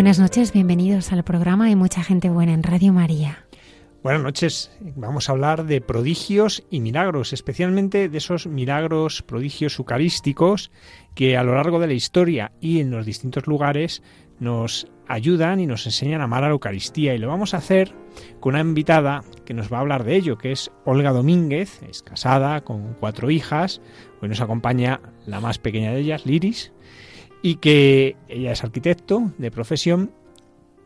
Buenas noches, bienvenidos al programa Hay mucha gente buena en Radio María. Buenas noches, vamos a hablar de prodigios y milagros, especialmente de esos milagros, prodigios eucarísticos que a lo largo de la historia y en los distintos lugares nos ayudan y nos enseñan a amar a la Eucaristía. Y lo vamos a hacer con una invitada que nos va a hablar de ello, que es Olga Domínguez, es casada con cuatro hijas, hoy nos acompaña la más pequeña de ellas, Liris, y que ella es arquitecto de profesión,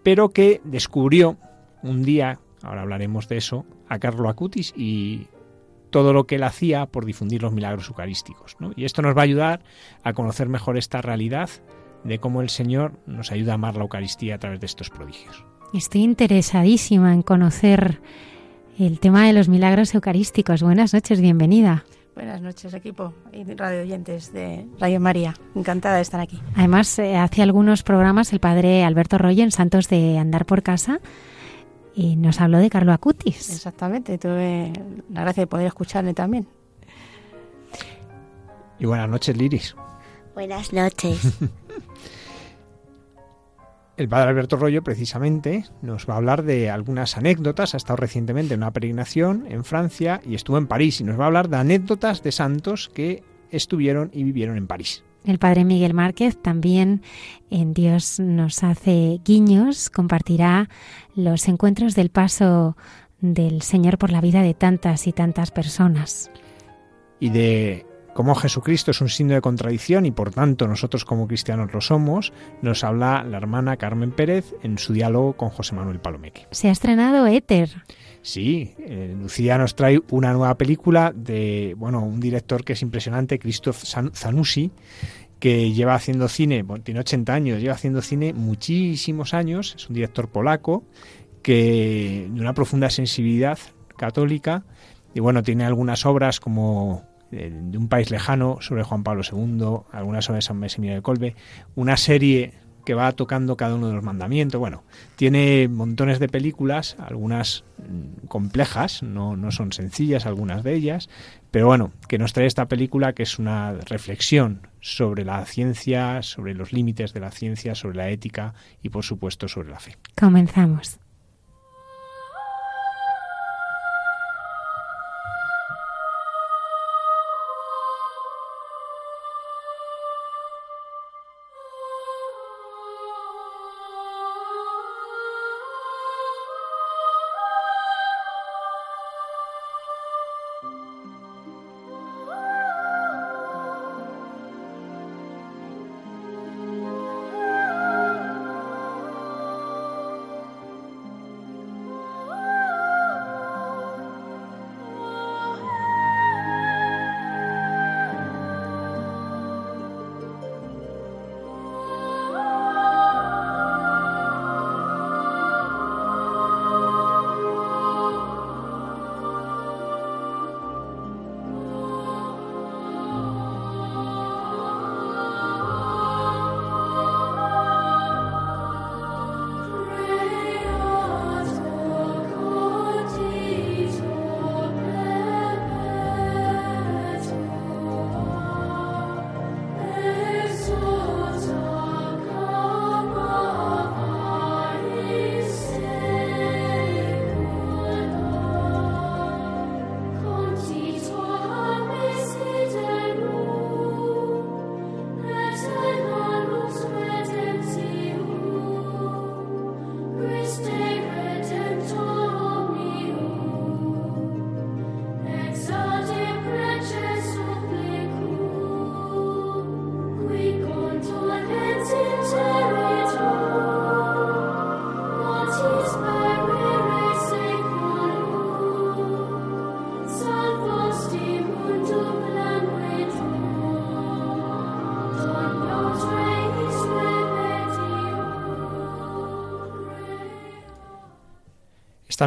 pero que descubrió un día, ahora hablaremos de eso, a Carlo Acutis y todo lo que él hacía por difundir los milagros eucarísticos. Y esto nos va a ayudar a conocer mejor esta realidad de cómo el Señor nos ayuda a amar la Eucaristía a través de estos prodigios. Estoy interesadísima en conocer el tema de los milagros eucarísticos. Buenas noches, bienvenida. Buenas noches, equipo y radio oyentes de Radio María. Encantada de estar aquí. Además, eh, hace algunos programas el padre Alberto Royo en Santos de Andar por Casa y nos habló de Carlo Acutis. Exactamente, tuve la gracia de poder escucharle también. Y buenas noches, Liris. Buenas noches. El padre Alberto Rollo precisamente nos va a hablar de algunas anécdotas. Ha estado recientemente en una peregrinación en Francia y estuvo en París y nos va a hablar de anécdotas de santos que estuvieron y vivieron en París. El padre Miguel Márquez también en Dios nos hace guiños, compartirá los encuentros del paso del Señor por la vida de tantas y tantas personas. Y de como Jesucristo es un signo de contradicción y por tanto nosotros como cristianos lo somos, nos habla la hermana Carmen Pérez en su diálogo con José Manuel Palomeque. Se ha estrenado Éter. Sí, eh, Lucía nos trae una nueva película de, bueno, un director que es impresionante, Christoph Zanussi, que lleva haciendo cine, bueno, tiene 80 años, lleva haciendo cine muchísimos años, es un director polaco que de una profunda sensibilidad católica y bueno, tiene algunas obras como de, un país lejano sobre Juan Pablo II, algunas sobre San Maximiliano de Colbe, una serie que va tocando cada uno de los mandamientos. Bueno, tiene montones de películas, algunas mm, complejas, no, no son sencillas algunas de ellas, pero bueno, que nos trae esta película que es una reflexión sobre la ciencia, sobre los límites de la ciencia, sobre la ética y por supuesto sobre la fe. Comenzamos.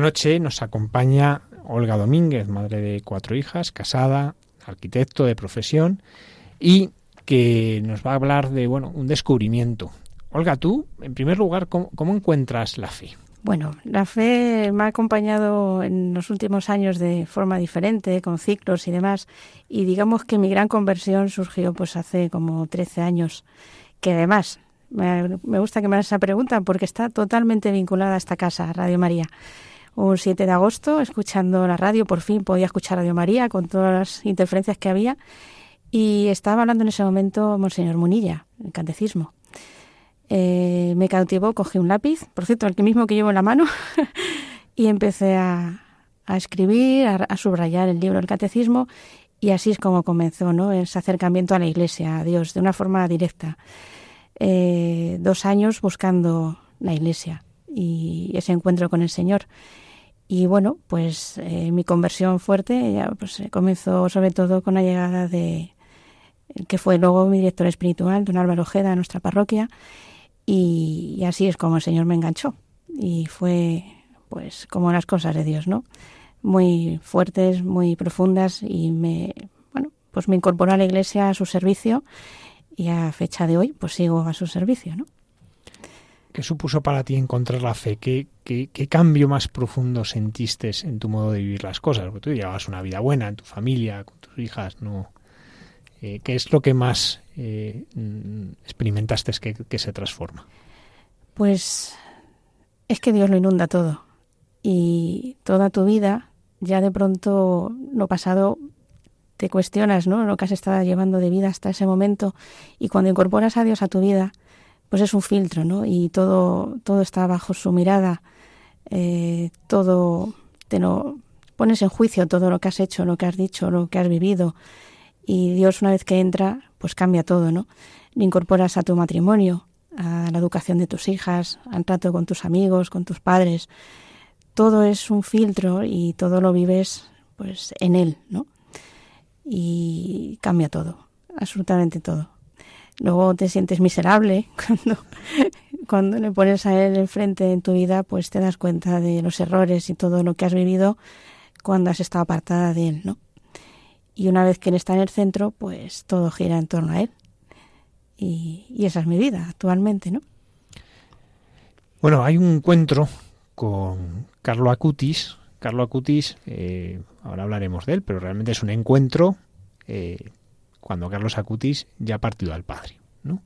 Noche nos acompaña Olga Domínguez, madre de cuatro hijas, casada, arquitecto de profesión y que nos va a hablar de bueno un descubrimiento. Olga, tú, en primer lugar, ¿cómo, cómo encuentras la fe? Bueno, la fe me ha acompañado en los últimos años de forma diferente, con ciclos y demás, y digamos que mi gran conversión surgió pues hace como 13 años, que además me, gusta que me hagas esa pregunta porque está totalmente vinculada a esta casa, Radio María. Un 7 de agosto, escuchando la radio, por fin podía escuchar Radio María con todas las interferencias que había, y estaba hablando en ese momento Monseñor Munilla, el catecismo. Eh, me cautivó, cogí un lápiz, por cierto, el mismo que llevo en la mano, y empecé a, escribir, a, subrayar el libro del catecismo, y así es como comenzó ¿no? ese acercamiento a la Iglesia, a Dios, de una forma directa. Eh, dos años buscando la Iglesia y ese encuentro con el Señor. Y bueno, pues eh, mi conversión fuerte ya, pues, comenzó sobre todo con la llegada de que fue luego mi director espiritual, don Álvaro Ojeda, a nuestra parroquia, y, así es como el Señor me enganchó. Y fue, pues, como las cosas de Dios, ¿no? Muy fuertes, muy profundas y me, bueno, pues me incorporó a la iglesia a su servicio y a fecha de hoy, pues sigo a su servicio, ¿no? ¿Qué supuso para ti encontrar la fe? ¿Qué, qué, cambio más profundo sentiste en tu modo de vivir las cosas? Porque tú llevabas una vida buena en tu familia, con tus hijas, ¿no? Eh, ¿Qué es lo que más eh, mm, experimentaste que, que se transforma? Pues es que Dios lo inunda todo. Y toda tu vida, ya de pronto lo pasado te cuestionas, ¿no? Lo que has estado llevando de vida hasta ese momento. Y cuando incorporas a Dios a tu vida, pues es un filtro, ¿no? Y todo, todo está bajo su mirada. Eh, todo te lo pones en juicio todo lo que has hecho, lo que has dicho, lo que has vivido. Y Dios una vez que entra, pues cambia todo, ¿no? Le incorporas a tu matrimonio, a la educación de tus hijas, al trato con tus amigos, con tus padres. Todo es un filtro y todo lo vives pues en él, ¿no? Y cambia todo, absolutamente todo. Luego te sientes miserable cuando, cuando le pones a él enfrente en tu vida, pues te das cuenta de los errores y todo lo que has vivido cuando has estado apartada de él, ¿no? Y una vez que él está en el centro, pues todo gira en torno a él. Y, esa es mi vida actualmente, ¿no? Bueno, hay un encuentro con Carlo Acutis. Carlo Acutis, eh, ahora hablaremos de él, pero realmente es un encuentro eh, cuando Carlos Acutis ya ha partido al Padre, ¿no?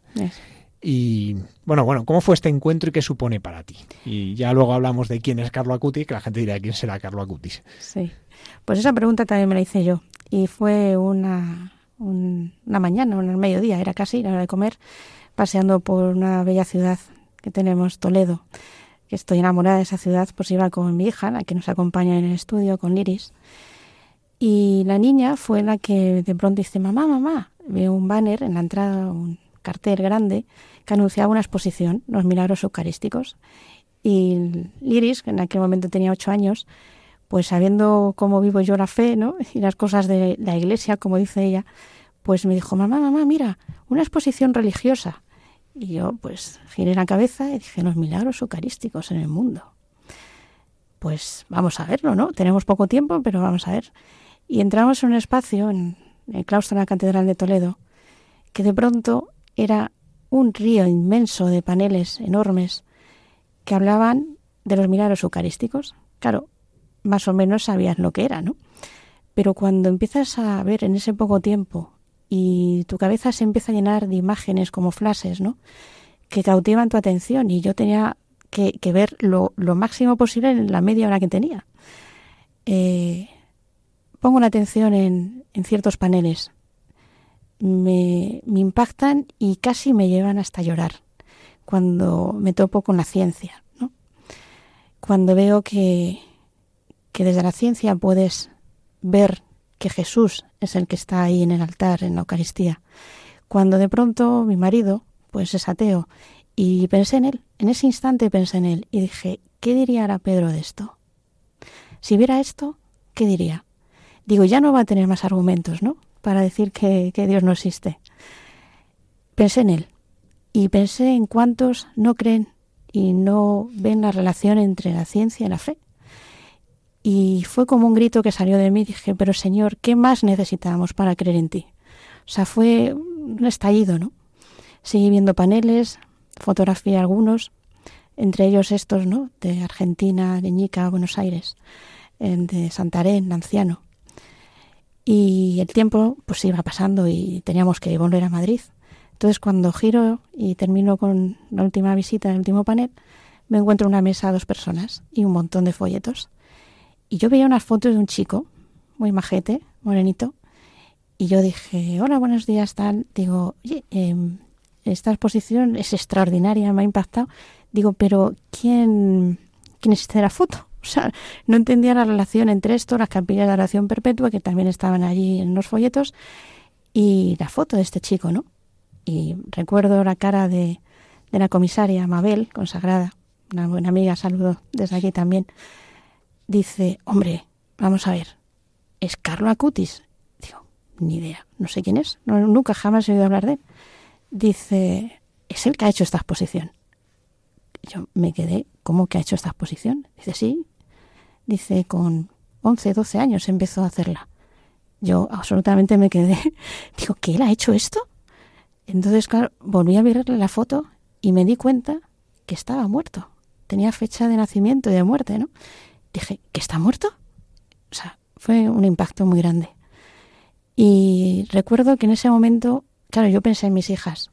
Y bueno, bueno, ¿cómo fue este encuentro y qué supone para ti? Y ya luego hablamos de quién es Carlo Acutis, que la gente dirá quién será Carlo Acutis. Sí, pues esa pregunta también me la hice yo y fue una, una mañana, un mediodía, era casi la hora de comer, paseando por una bella ciudad que tenemos, Toledo, que estoy enamorada de esa ciudad, pues iba con mi hija, la que nos acompaña en el estudio, con Liris, y la niña fue la que de pronto dice, mamá, mamá, veo un banner en la entrada, un cartel grande, que anunciaba una exposición, Los Milagros Eucarísticos, y Liris, que en aquel momento tenía ocho años, pues sabiendo cómo vivo yo la fe, ¿no? Y las cosas de la iglesia, como dice ella, pues me dijo, mamá, mamá, mira, una exposición religiosa. Y yo, pues, giré la cabeza y dije, los milagros eucarísticos en el mundo. Pues vamos a verlo, ¿no? Tenemos poco tiempo, pero vamos a ver. Y entramos en un espacio, en el claustro de la Catedral de Toledo, que de pronto era un río inmenso de paneles enormes que hablaban de los milagros eucarísticos. Claro, más o menos sabías lo que era, ¿no? Pero cuando empiezas a ver en ese poco tiempo y tu cabeza se empieza a llenar de imágenes como flashes, ¿no? Que cautivan tu atención y yo tenía que, ver lo, máximo posible en la media hora que tenía. Eh, pongo la atención en, ciertos paneles. Me, impactan y casi me llevan hasta llorar cuando me topo con la ciencia, ¿no? Cuando veo que, que desde la ciencia puedes ver que Jesús es el que está ahí en el altar, en la Eucaristía. Cuando de pronto mi marido, pues es ateo, y pensé en él, en ese instante pensé en él y dije, ¿qué diría ahora Pedro de esto? Si viera esto, ¿qué diría? Digo, ya no va a tener más argumentos, ¿no? Para decir que, Dios no existe. Pensé en él y pensé en cuántos no creen y no ven la relación entre la ciencia y la fe Y fue como un grito que salió de mí. Dije, pero Señor, ¿qué más necesitamos para creer en ti? O sea, fue un estallido, ¿no? Seguí viendo paneles, fotografía algunos, entre ellos estos, ¿no? De Argentina, de Ñica, Buenos Aires, de Santarén, Anciano. Y el tiempo pues iba pasando y teníamos que volver a Madrid. Entonces cuando giro y termino con la última visita, el último panel, me encuentro una mesa dos personas y un montón de folletos. Y yo veía unas fotos de un chico, muy majete, morenito, y yo dije, hola, buenos días, tal. Digo, oye, em, esta exposición es extraordinaria, me ha impactado. Digo, pero ¿quién, quién es la foto? O sea, no entendía la relación entre esto, las capillas de oración perpetua, que también estaban allí en los folletos, y la foto de este chico, ¿no? Y recuerdo la cara de, de la comisaria Mabel, consagrada, una buena amiga, saludo desde aquí también. Dice, hombre, vamos a ver, ¿es Carlo Acutis? Digo, ni idea, no sé quién es, nunca jamás he oído hablar de él. Dice, es el que ha hecho esta exposición. Yo me quedé, ¿cómo que ha hecho esta exposición? Dice, sí, Dice, con 11, 12 años empezó a hacerla. Yo absolutamente me quedé. Digo, ¿qué él ha hecho esto? Entonces, claro, volví a verle la foto y me di cuenta que estaba muerto. Tenía fecha de nacimiento y de muerte, ¿no? Dije, ¿que está muerto? O sea, fue un impacto muy grande. Y recuerdo que en ese momento, claro, yo pensé en mis hijas.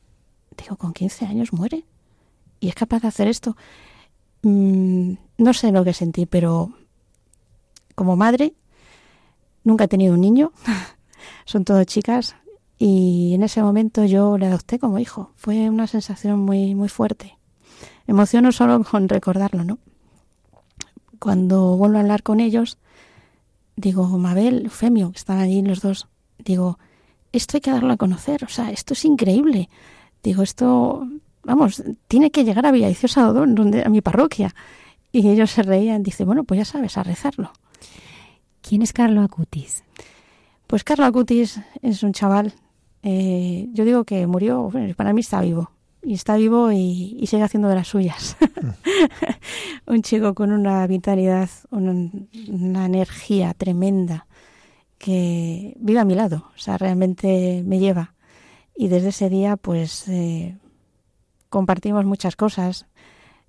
Digo, con 15 años muere. Y es capaz de hacer esto. Mm, no sé lo que sentí, pero como madre, nunca he tenido un niño, son todas chicas, y en ese momento yo le adopté como hijo. Fue una sensación muy, muy fuerte. emociono solo con recordarlo, ¿no? Cuando vuelvo a hablar con ellos, digo, Mabel, Eufemio, que están allí los dos, digo, esto hay que darlo a conocer, o sea, esto es increíble. Digo, esto, vamos, tiene que llegar a Villaviciosa donde, a mi parroquia. Y ellos se reían, dice, bueno, pues ya sabes, a rezarlo. ¿Quién es Carlo Acutis? Pues Carlo Acutis es un chaval, eh, yo digo que murió, para mí está vivo, y está vivo y, sigue haciendo de las suyas. un chico con una vitalidad, una, energía tremenda que vive a mi lado, o sea, realmente me lleva. Y desde ese día, pues, eh, compartimos muchas cosas.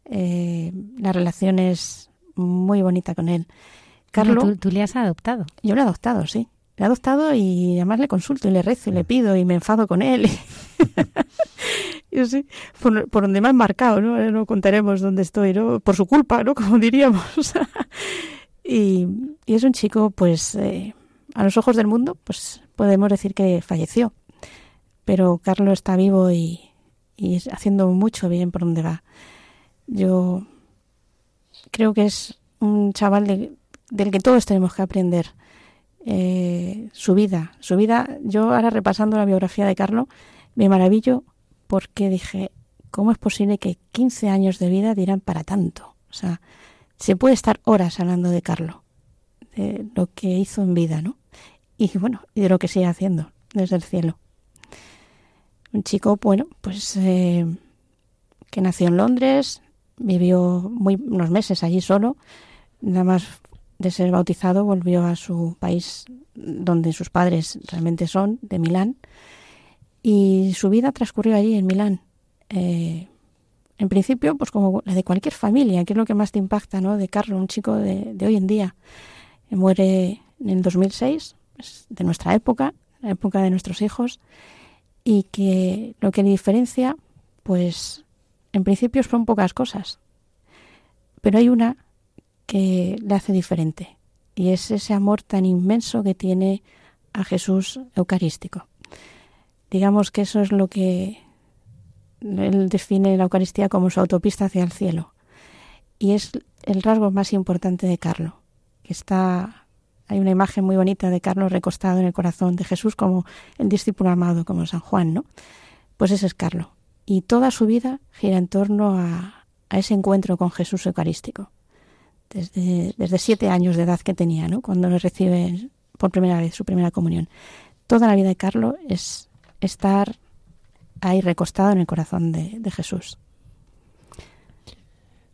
Eh, la relación es muy bonita con él. Carlos. ¿tú, le has adoptado? Yo le he adoptado, sí. Le he adoptado y además le consulto y le rezo y le pido y me enfado con él. yo sí, por, donde me han marcado, ¿no? No contaremos dónde estoy, ¿no? Por su culpa, ¿no? Como diríamos. y, es un chico, pues, eh, a los ojos del mundo, pues podemos decir que falleció. Pero Carlos está vivo y, y haciendo mucho bien por donde va. Yo creo que es un chaval de, del que todos tenemos que aprender. Eh, su vida, su vida, yo ahora repasando la biografía de Carlos, me maravillo porque dije, ¿cómo es posible que 15 años de vida dirán para tanto? O sea, se puede estar horas hablando de Carlos, de lo que hizo en vida, ¿no? Y bueno, y de lo que sigue haciendo desde el cielo. Un chico, bueno, pues eh, que nació en Londres, vivió muy, unos meses allí solo, nada más de ser bautizado volvió a su país donde sus padres realmente son, de Milán, y su vida transcurrió allí en Milán. Eh, en principio, pues como la de cualquier familia, que es lo que más te impacta, ¿no? De Carlos, un chico de, hoy en día. muere en el 2006, de nuestra época, la época de nuestros hijos, y que lo que le diferencia, pues en principio son pocas cosas. Pero hay una que le hace diferente. Y es ese amor tan inmenso que tiene a Jesús Eucarístico. Digamos que eso es lo que él define la Eucaristía como su autopista hacia el cielo. Y es el rasgo más importante de Carlos, que está hay una imagen muy bonita de Carlos recostado en el corazón de Jesús como el discípulo amado, como San Juan, ¿no? Pues ese es Carlos. Y toda su vida gira en torno a ese encuentro con Jesús Eucarístico desde, desde siete años de edad que tenía, ¿no? cuando recibe por primera vez su primera comunión. Toda la vida de Carlos es estar ahí recostado en el corazón de, Jesús.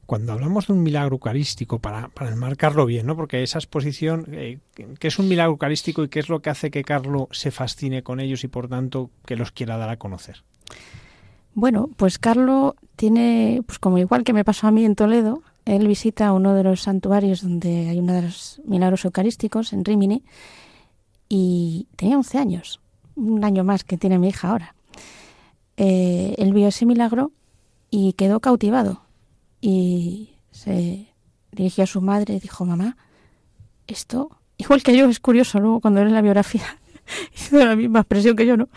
cuando hablamos de un milagro eucarístico, para, para enmarcarlo bien, ¿no? porque esa exposición, eh, ¿qué es un milagro eucarístico y qué es lo que hace que Carlos se fascine con ellos y por tanto que los quiera dar a conocer? Bueno, pues Carlos tiene, pues como igual que me pasó a mí en Toledo, él visita uno de los santuarios donde hay uno de los milagros eucarísticos, en Rimini, y tenía 11 años, un año más que tiene mi hija ahora. Eh, él vio ese milagro y quedó cautivado y se dirigió a su madre y dijo, mamá, esto, igual que yo, es curioso, luego cuando en la biografía hizo la misma expresión que yo, ¿no?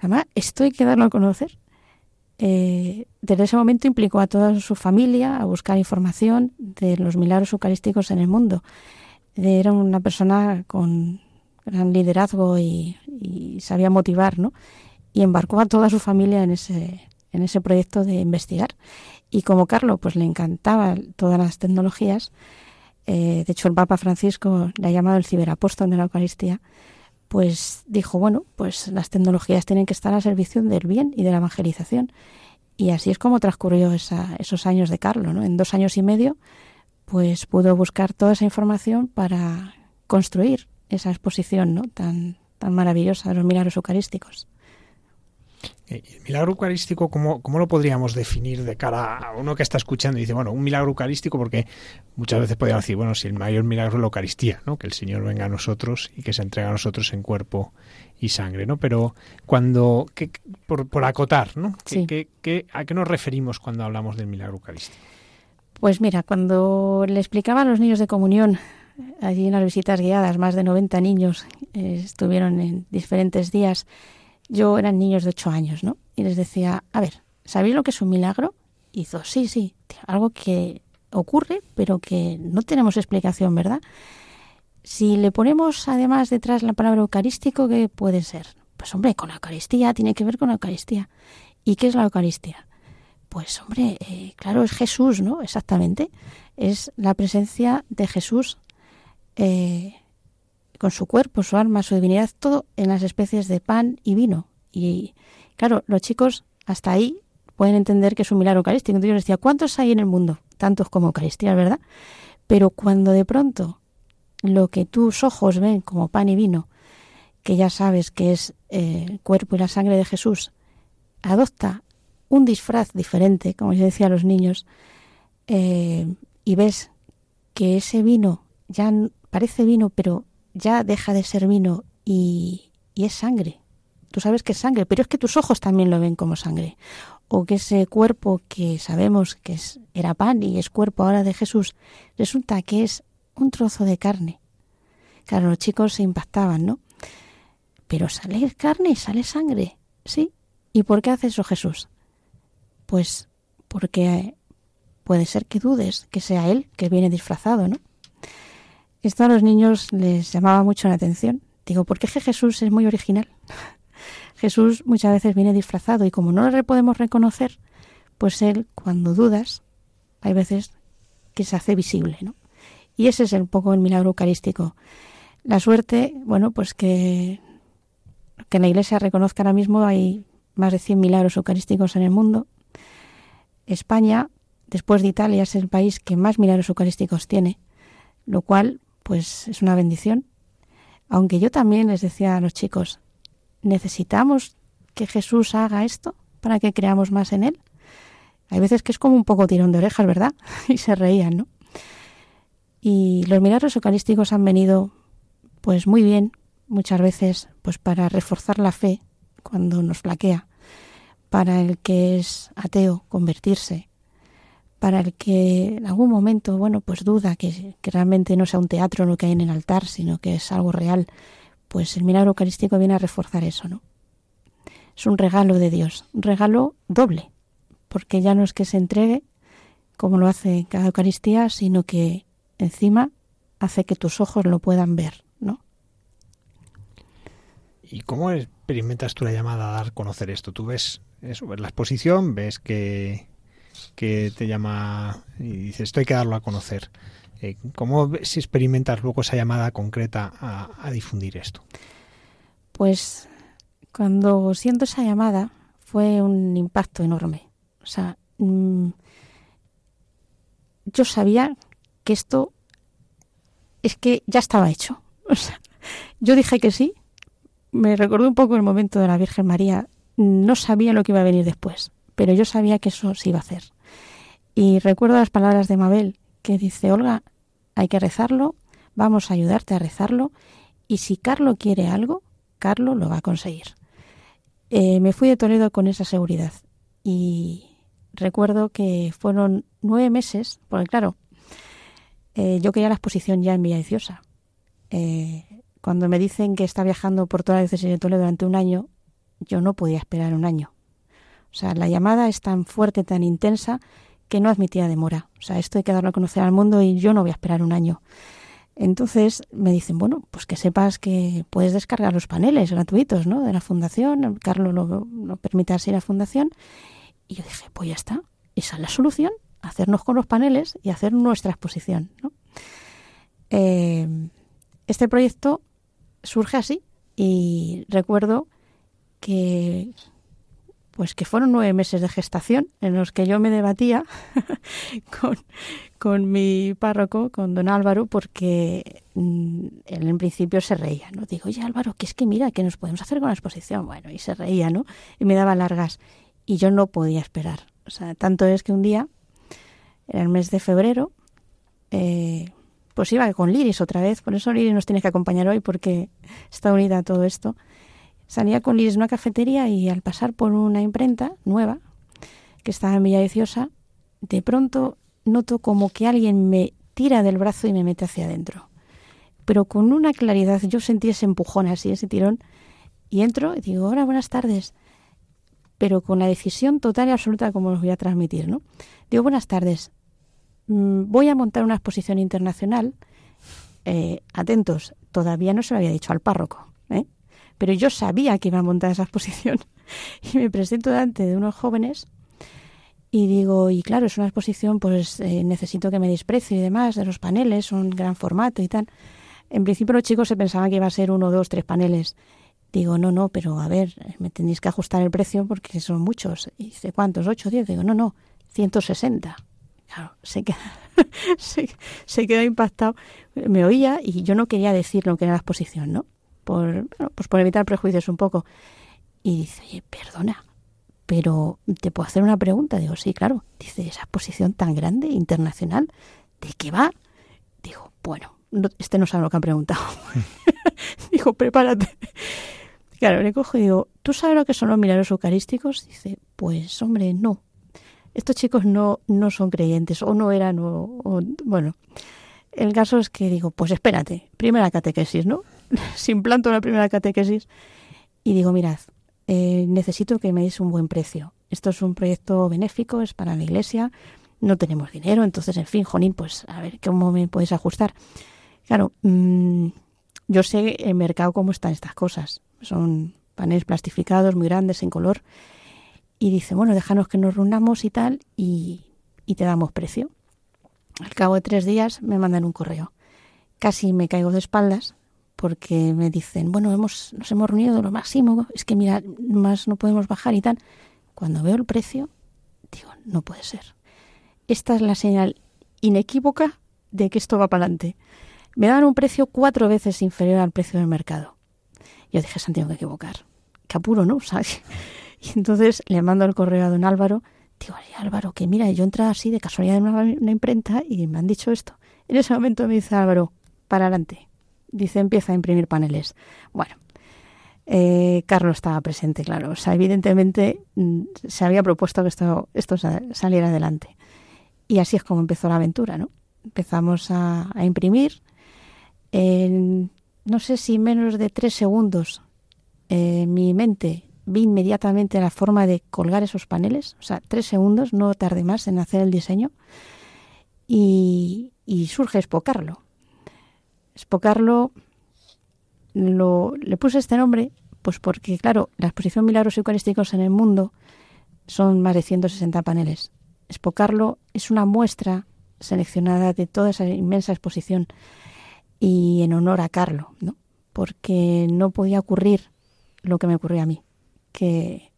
Mamá, esto hay que darlo a conocer. Eh, desde ese momento implicó a toda su familia a buscar información de los milagros eucarísticos en el mundo. Era una persona con gran liderazgo y, y sabía motivar, ¿no? Y embarcó a toda su familia en ese, en ese proyecto de investigar. Y como Carlos pues le encantaban todas las tecnologías, eh, de hecho el Papa Francisco le ha llamado el ciberapóstol de la Eucaristía, pues dijo, bueno, pues las tecnologías tienen que estar al servicio del bien y de la evangelización. Y así es como transcurrió esos años de Carlos, ¿no? En dos años y medio, pues pudo buscar toda esa información para construir esa exposición, ¿no? Tan, tan maravillosa de los milagros eucarísticos. Eh, ¿El milagro eucarístico cómo, cómo, lo podríamos definir de cara a uno que está escuchando y dice, bueno, un milagro eucarístico porque muchas veces podríamos decir, bueno, si el mayor milagro es la Eucaristía, ¿no? Que el Señor venga a nosotros y que se entrega a nosotros en cuerpo y sangre, ¿no? Pero cuando, que, por, por, acotar, ¿no? Sí. ¿Qué, qué, a qué nos referimos cuando hablamos del milagro eucarístico? Pues mira, cuando le explicaba a los niños de comunión, allí en las visitas guiadas, más de 90 niños eh, estuvieron en diferentes días, yo eran niños de ocho años, ¿no? Y les decía, a ver, ¿sabéis lo que es un milagro? Hizo, sí, sí, algo que ocurre, pero que no tenemos explicación, ¿verdad? Si le ponemos además detrás la palabra eucarístico, ¿qué puede ser? Pues hombre, con la Eucaristía, tiene que ver con la Eucaristía. ¿Y qué es la Eucaristía? Pues hombre, eh, claro, es Jesús, ¿no? Exactamente. Es la presencia de Jesús eh, con su cuerpo, su alma, su divinidad, todo en las especies de pan y vino. Y claro, los chicos hasta ahí pueden entender que es un milagro eucarístico. Entonces yo les decía, ¿cuántos hay en el mundo? Tantos como Eucaristía, ¿verdad? Pero cuando de pronto lo que tus ojos ven como pan y vino, que ya sabes que es eh, el cuerpo y la sangre de Jesús, adopta un disfraz diferente, como yo decía a los niños, eh, y ves que ese vino ya parece vino, pero ya deja de ser vino y, y es sangre. Tú sabes que es sangre, pero es que tus ojos también lo ven como sangre. O que ese cuerpo que sabemos que es, era pan y es cuerpo ahora de Jesús, resulta que es un trozo de carne. Claro, los chicos se impactaban, ¿no? Pero sale carne y sale sangre, ¿sí? ¿Y por qué hace eso Jesús? Pues porque puede ser que dudes que sea Él que viene disfrazado, ¿no? Esto a los niños les llamaba mucho la atención. Digo, ¿por qué Jesús es muy original? Jesús muchas veces viene disfrazado y como no le podemos reconocer, pues él, cuando dudas, hay veces que se hace visible, ¿no? Y ese es un poco el milagro eucarístico. La suerte, bueno, pues que, que en la Iglesia reconozca ahora mismo hay más de 100 milagros eucarísticos en el mundo. España, después de Italia, es el país que más milagros eucarísticos tiene, lo cual pues es una bendición. Aunque yo también les decía a los chicos, necesitamos que Jesús haga esto para que creamos más en Él. Hay veces que es como un poco tirón de orejas, ¿verdad? y se reían, ¿no? Y los milagros eucarísticos han venido, pues muy bien, muchas veces, pues para reforzar la fe cuando nos flaquea, para el que es ateo convertirse, para el que en algún momento, bueno, pues duda que, realmente no sea un teatro lo que hay en el altar, sino que es algo real, pues el milagro eucarístico viene a reforzar eso, ¿no? Es un regalo de Dios, un regalo doble, porque ya no es que se entregue como lo hace cada Eucaristía, sino que encima hace que tus ojos lo puedan ver, ¿no? ¿Y cómo experimentas tú la llamada a dar a conocer esto? Tú ves ves la exposición, ves que que te llama y dices, esto hay que darlo a conocer. Eh, ¿Cómo si experimentas luego esa llamada concreta a, difundir esto? Pues cuando siento esa llamada fue un impacto enorme. O sea, mmm, yo sabía que esto es que ya estaba hecho. Yo dije que sí. Me recordó un poco el momento de la Virgen María. No sabía lo que iba a venir después, pero yo sabía que eso se iba a hacer. Y recuerdo las palabras de Mabel, que dice, Olga, hay que rezarlo, vamos a ayudarte a rezarlo, y si Carlo quiere algo, Carlo lo va a conseguir. Eh, me fui de Toledo con esa seguridad y recuerdo que fueron nueve meses, porque claro, eh, yo quería la exposición ya en Villaviciosa. Eh, cuando me dicen que está viajando por toda la diócesis de Toledo durante un año, yo no podía esperar un año. O sea, la llamada es tan fuerte, tan intensa, que no admitía demora. O sea, esto hay que darlo a conocer al mundo y yo no voy a esperar un año. Entonces me dicen, bueno, pues que sepas que puedes descargar los paneles gratuitos ¿no? de la fundación, Carlos lo, lo permite así la fundación. Y yo dije, pues ya está, esa es la solución, hacernos con los paneles y hacer nuestra exposición. Eh, este proyecto surge así y recuerdo que pues que fueron nueve meses de gestación en los que yo me debatía con, con, mi párroco, con don Álvaro, porque mm, él en principio se reía, ¿no? Digo, oye Álvaro, que es que mira, ¿qué nos podemos hacer con la exposición? Bueno, y se reía, ¿no? Y me daba largas. Y yo no podía esperar. O sea, tanto es que un día, en el mes de febrero, eh, pues iba con Liris otra vez, por eso Liris nos tiene que acompañar hoy, porque está unida a todo esto Salía con Liz en una cafetería y al pasar por una imprenta nueva que estaba en Villa Viciosa, de pronto noto como que alguien me tira del brazo y me mete hacia adentro. Pero con una claridad, yo sentí ese empujón así, ese tirón, y entro y digo, hola, buenas tardes. Pero con la decisión total y absoluta como os voy a transmitir, ¿no? Digo, buenas tardes. Mm, voy a montar una exposición internacional. Eh, atentos, todavía no se lo había dicho al párroco pero yo sabía que iba a montar esa exposición y me presento delante de unos jóvenes y digo, y claro, es una exposición, pues eh, necesito que me deis precio y demás de los paneles, un gran formato y tal. En principio los chicos se pensaban que iba a ser uno, dos, tres paneles. Digo, no, no, pero a ver, me tenéis que ajustar el precio porque son muchos. Y dice, ¿cuántos? ¿Ocho, diez? Digo, no, no, 160. Claro, se queda, se, se quedó impactado. Me oía y yo no quería decir lo que era la exposición, ¿no? Por, pues por evitar prejuicios un poco. Y dice, oye, perdona, pero ¿te puedo hacer una pregunta? Digo, sí, claro. Dice, esa exposición tan grande, internacional, ¿de qué va? Digo, bueno, este no sabe lo que han preguntado. digo, prepárate. Claro, le cojo y digo, ¿tú sabes lo que son los milagros eucarísticos? Dice, pues hombre, no. Estos chicos no, no son creyentes, o no eran, o bueno. El caso es que digo, pues espérate, primera catequesis, ¿no? sin planto la primera catequesis y digo, mirad, eh, necesito que me deis un buen precio. Esto es un proyecto benéfico, es para la iglesia, no tenemos dinero, entonces, en fin, Jonín, pues a ver cómo me podéis ajustar. Claro, mm, yo sé el mercado cómo están estas cosas. Son paneles plastificados muy grandes, en color. Y dice, bueno, déjanos que nos reunamos y tal, y, y te damos precio. Al cabo de tres días me mandan un correo. Casi me caigo de espaldas porque me dicen, bueno, hemos, nos hemos reunido lo máximo, es que mira, más no podemos bajar y tal. Cuando veo el precio, digo, no puede ser. Esta es la señal inequívoca de que esto va para adelante. Me dan un precio cuatro veces inferior al precio del mercado. Yo dije, se han tenido que equivocar. Qué apuro, ¿no? ¿Sabes? Y entonces le mando el correo a don Álvaro. Digo, Álvaro, que mira, yo entré así de casualidad en una, una imprenta y me han dicho esto. En ese momento me dice Álvaro, para adelante dice empieza a imprimir paneles. Bueno, eh, Carlos estaba presente, claro. O sea, evidentemente mm, se había propuesto que esto, saliera adelante. Y así es como empezó la aventura, ¿no? Empezamos a, imprimir. En, no sé si menos de tres segundos eh, mi mente vi inmediatamente la forma de colgar esos paneles. O sea, tres segundos, no tardé más en hacer el diseño. Y, y surge Espocarlo. Espocarlo lo, le puse este nombre pues porque, claro, la exposición Milagros Eucarísticos en el mundo son más de 160 paneles. Espocarlo es una muestra seleccionada de toda esa inmensa exposición y en honor a Carlo, ¿no? Porque no podía ocurrir lo que me ocurrió a mí, que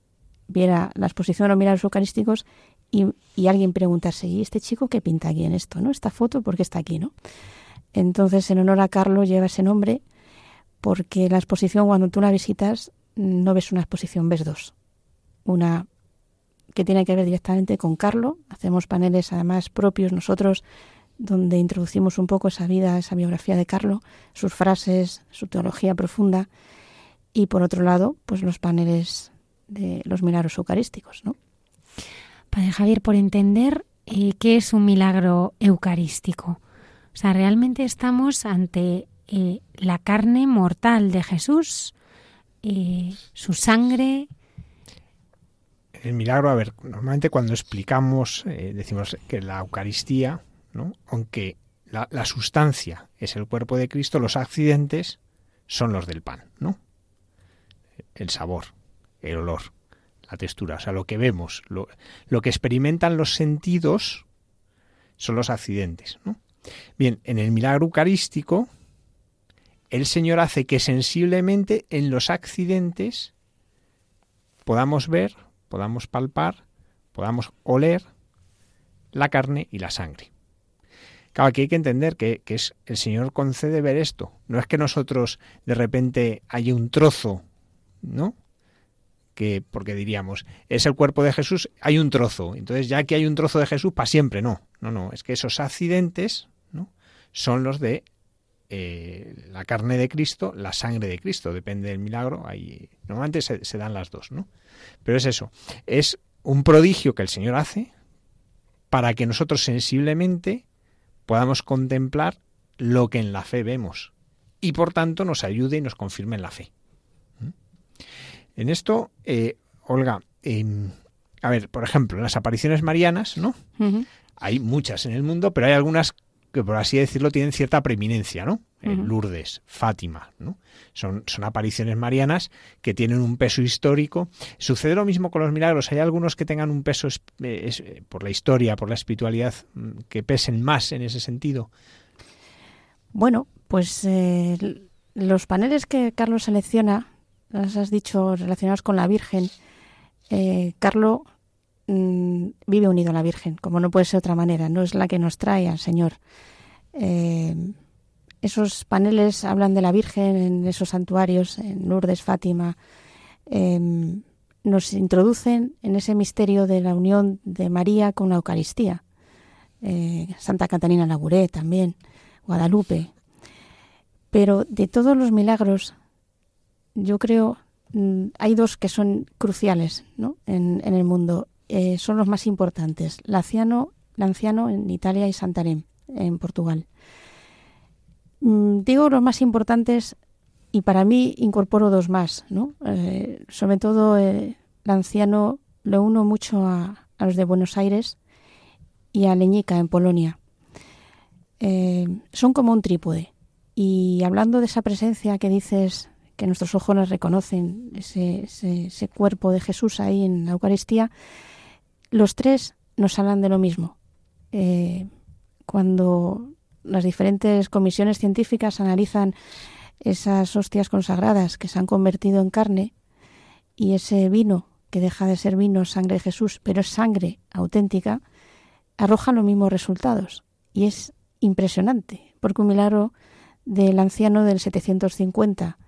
viera la exposición de los milagros eucarísticos y, y, alguien preguntarse, ¿y este chico qué pinta aquí en esto? ¿no? Esta foto, ¿por qué está aquí? ¿no? Entonces, en honor a Carlos lleva ese nombre porque la exposición, cuando tú la visitas, no ves una exposición, ves dos. Una que tiene que ver directamente con Carlo. Hacemos paneles además propios nosotros donde introducimos un poco esa vida, esa biografía de Carlo, sus frases, su teología profunda y por otro lado, pues los paneles de los milagros eucarísticos, ¿no? Padre Javier, por entender eh, qué es un milagro eucarístico. O sea, realmente estamos ante eh, la carne mortal de Jesús, eh, su sangre, el milagro, a ver, normalmente cuando explicamos, eh, decimos que la Eucaristía, ¿no? aunque la, la, sustancia es el cuerpo de Cristo, los accidentes son los del pan, ¿no? El sabor, el olor, la textura, o sea, lo que vemos, lo, lo que experimentan los sentidos son los accidentes, ¿no? Bien, en el milagro eucarístico, el Señor hace que sensiblemente en los accidentes podamos ver podamos palpar, podamos oler la carne y la sangre. Claro, aquí hay que entender que, es el Señor concede ver esto. No es que nosotros de repente haya un trozo, ¿no? Que, porque diríamos, es el cuerpo de Jesús, hay un trozo. Entonces, ya que hay un trozo de Jesús, para siempre, no. No, no. Es que esos accidentes. Son los de eh, la carne de Cristo, la sangre de Cristo. Depende del milagro. Ahí, normalmente se, se dan las dos, ¿no? Pero es eso, es un prodigio que el Señor hace para que nosotros sensiblemente podamos contemplar lo que en la fe vemos y por tanto nos ayude y nos confirme en la fe. ¿Mm? En esto, eh, Olga, em, a ver, por ejemplo, en las apariciones marianas, ¿no? Hay muchas en el mundo, pero hay algunas que por así decirlo tienen cierta preeminencia, ¿no? Lourdes, Fátima, ¿no? Son, son apariciones marianas que tienen un peso histórico. Sucede lo mismo con los milagros. Hay algunos que tengan un peso eh, eh, por la historia, por la espiritualidad, mm, que pesen más en ese sentido. Bueno, pues eh, los paneles que Carlos selecciona, los has dicho relacionados con la Virgen, Carlos mm, vive unido a la Virgen, como no puede ser de otra manera, no es la que nos trae al Señor. Esos paneles hablan de la Virgen en esos santuarios, en Lourdes, Fátima. Em, nos introducen en ese misterio de la unión de María con la Eucaristía. Eh, Santa Catalina Labouré también, Guadalupe. Pero de todos los milagros, yo creo, mm, hay dos que son cruciales en, el mundo. Eh, son los más importantes. Lanciano, Lanciano en Italia y Santarém en Portugal. Mm, digo los más importantes y para mí incorporo dos más, ¿no? Eh, sobre todo el anciano lo uno mucho a, los de Buenos Aires y a Leñica en Polonia. Eh, son como un trípode. Y hablando de esa presencia que dices que nuestros ojos nos reconocen, ese, ese, cuerpo de Jesús ahí en la Eucaristía, los tres nos hablan de lo mismo. Eh, cuando las diferentes comisiones científicas analizan esas hostias consagradas que se han convertido en carne y ese vino que deja de ser vino, sangre de Jesús, pero es sangre auténtica, arroja los mismos resultados. Y es impresionante, porque un milagro del anciano del 750,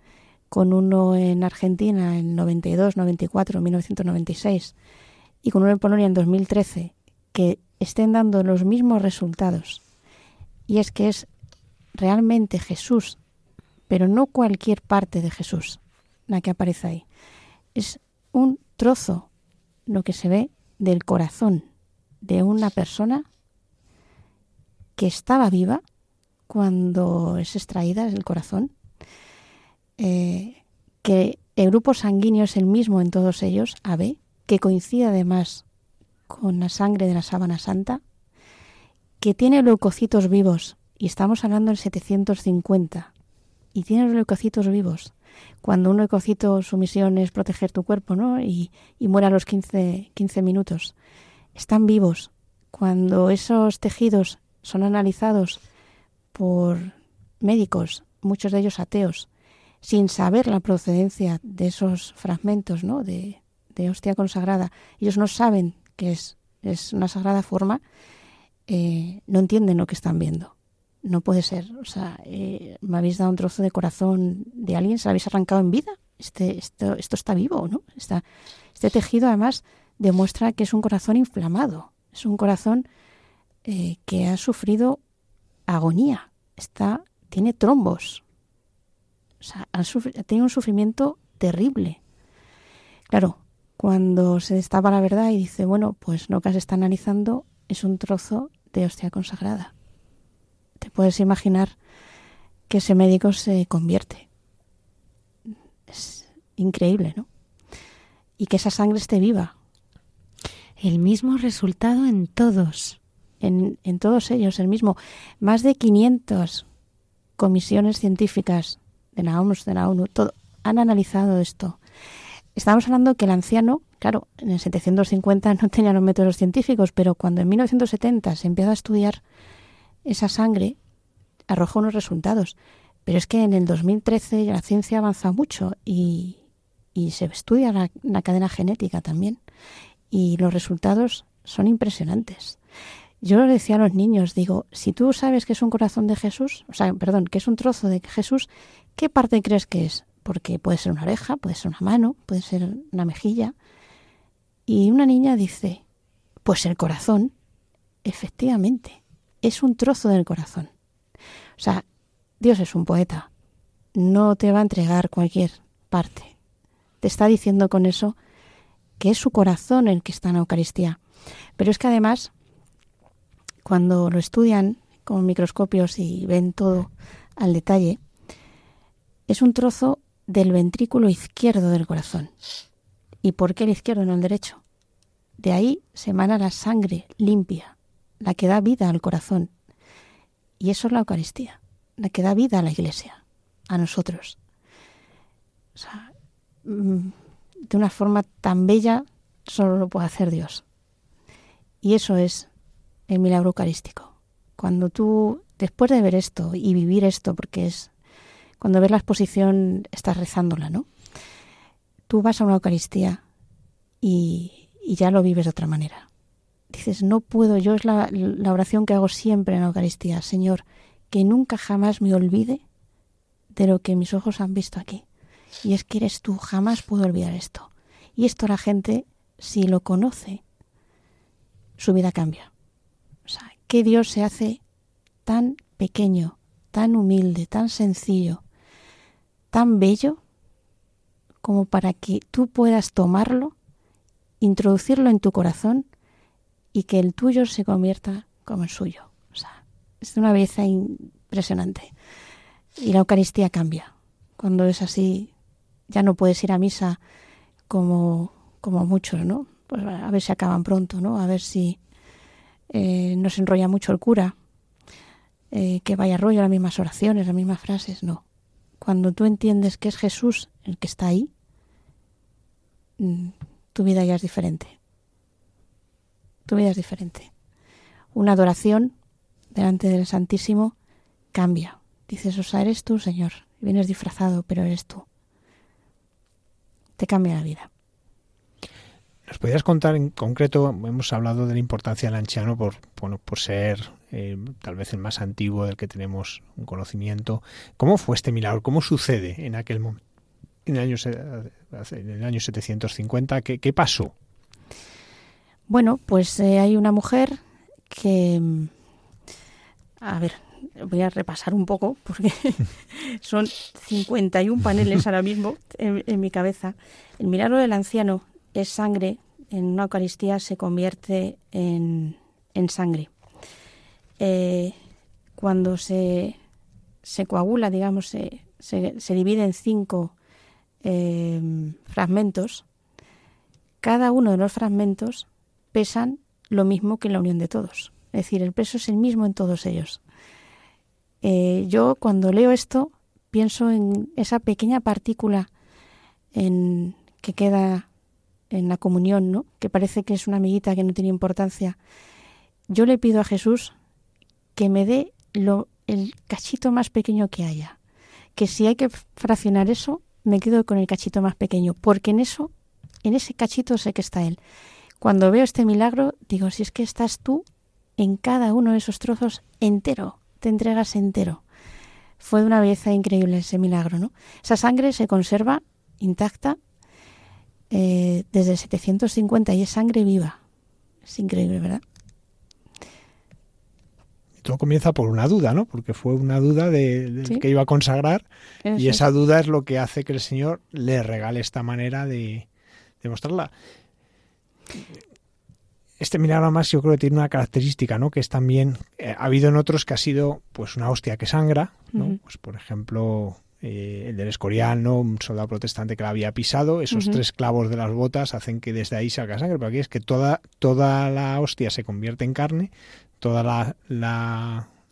con uno en Argentina en 92, 94, 1996, y con uno en Polonia en 2013, que estén dando los mismos resultados y es que es realmente Jesús, pero no cualquier parte de Jesús la que aparece ahí. Es un trozo, lo que se ve del corazón de una persona que estaba viva cuando es extraída del corazón, eh, que el grupo sanguíneo es el mismo en todos ellos, AB, que coincide además con la sangre de la sábana santa, que tiene leucocitos vivos, y estamos hablando del 750, y tiene los leucocitos vivos. Cuando un leucocito, su misión es proteger tu cuerpo, ¿no? Y, y muere a los 15, 15 minutos. Están vivos. Cuando esos tejidos son analizados por médicos, muchos de ellos ateos, sin saber la procedencia de esos fragmentos ¿no? de, de hostia consagrada, ellos no saben que es es una sagrada forma, eh, no entienden lo que están viendo. No puede ser. O sea, eh, me habéis dado un trozo de corazón de alguien, se lo habéis arrancado en vida. Este, esto, esto está vivo, ¿no? Está, este tejido además demuestra que es un corazón inflamado. Es un corazón eh, que ha sufrido agonía. Está, tiene trombos. O sea, ha, tenido un sufrimiento terrible. Claro, cuando se destapa la verdad y dice, bueno, pues lo que se está analizando es un trozo de hostia consagrada. Te puedes imaginar que ese médico se convierte. Es increíble, ¿no? Y que esa sangre esté viva. El mismo resultado en todos. En, en todos ellos, el mismo. Más de 500 comisiones científicas de la OMS, de la ONU, todo, han analizado esto. Estamos hablando que el anciano, claro, en el 750 no tenía los métodos científicos, pero cuando en 1970 se empieza a estudiar esa sangre, arrojó unos resultados. Pero es que en el 2013 la ciencia avanza mucho y, se estudia la, la, cadena genética también. Y los resultados son impresionantes. Yo lo decía a los niños, digo, si tú sabes que es un corazón de Jesús, o sea, perdón, que es un trozo de Jesús, ¿qué parte crees que es? Porque puede ser una oreja, puede ser una mano, puede ser una mejilla. Y una niña dice, pues el corazón, efectivamente, es un trozo del corazón. O sea, Dios es un poeta, no te va a entregar cualquier parte. Te está diciendo con eso que es su corazón el que está en la Eucaristía. Pero es que además, cuando lo estudian con microscopios y ven todo al detalle, es un trozo del ventrículo izquierdo del corazón. ¿Y por qué el izquierdo, no el derecho? De ahí se emana la sangre limpia, la que da vida al corazón. Y eso es la Eucaristía, la que da vida a la Iglesia, a nosotros. Mm, de una forma tan bella solo lo puede hacer Dios. Y eso es el milagro eucarístico. Cuando tú, después de ver esto y vivir esto, porque es cuando ves la exposición estás rezándola, ¿no? Tú vas a una Eucaristía y, ya lo vives de otra manera. Dices, no puedo, yo es la, la oración que hago siempre en la Eucaristía, Señor, que nunca jamás me olvide de lo que mis ojos han visto aquí. Y es que eres tú, jamás puedo olvidar esto. Y esto la gente, si lo conoce, su vida cambia. O sea, que Dios se hace tan pequeño, tan humilde, tan sencillo, tan bello como para que tú puedas tomarlo, introducirlo en tu corazón y que el tuyo se convierta como el suyo. O sea, es una belleza impresionante. Y la Eucaristía cambia. Cuando es así, ya no puedes ir a misa como, como muchos, ¿no? Pues a ver si acaban pronto, ¿no? A ver si eh, no se enrolla mucho el cura, eh, que vaya rollo las mismas oraciones, las mismas frases, no cuando tú entiendes que es Jesús el que está ahí, mm, tu vida ya es diferente. Tu vida es diferente. Una adoración delante del Santísimo cambia. Dices, o sea, eres tú, Señor. Vienes disfrazado, pero eres tú. Te cambia la vida. ¿Nos podrías contar en concreto, hemos hablado de la importancia del anciano por, bueno, por ser eh, tal vez el más antiguo del que tenemos un conocimiento. ¿Cómo fue este milagro? ¿Cómo sucede en aquel momento? En el año, en el año 750, ¿qué, qué pasó? Bueno, pues eh, hay una mujer que... A ver, voy a repasar un poco porque son 51 paneles ahora mismo en, mi cabeza. El milagro del anciano es sangre, en una Eucaristía se convierte en, en sangre. Eh, cuando se, se, coagula, digamos, se, se, divide en cinco eh, fragmentos, cada uno de los fragmentos pesan lo mismo que la unión de todos. Es decir, el peso es el mismo en todos ellos. Eh, yo cuando leo esto pienso en esa pequeña partícula en, que queda en la comunión, ¿no? que parece que es una amiguita que no tiene importancia, yo le pido a Jesús que me dé lo, el cachito más pequeño que haya. Que si hay que fraccionar eso, me quedo con el cachito más pequeño, porque en eso, en ese cachito sé que está Él. Cuando veo este milagro, digo, si es que estás tú en cada uno de esos trozos entero, te entregas entero. Fue de una belleza increíble ese milagro, ¿no? Esa sangre se conserva intacta eh, desde 750 y es sangre viva. Es increíble, ¿verdad? Todo comienza por una duda, ¿no? Porque fue una duda de, que iba a consagrar y esa duda es lo que hace que el Señor le regale esta manera de, de mostrarla. Este milagro más yo creo que tiene una característica, ¿no? Que es también eh, ha habido en otros que ha sido pues una hostia que sangra, ¿no? Pues por ejemplo eh, el del Escorial, ¿no? Un soldado protestante que la había pisado, esos tres clavos de las botas hacen que desde ahí salga sangre, pero aquí es que toda toda la hostia se convierte en carne, toda la,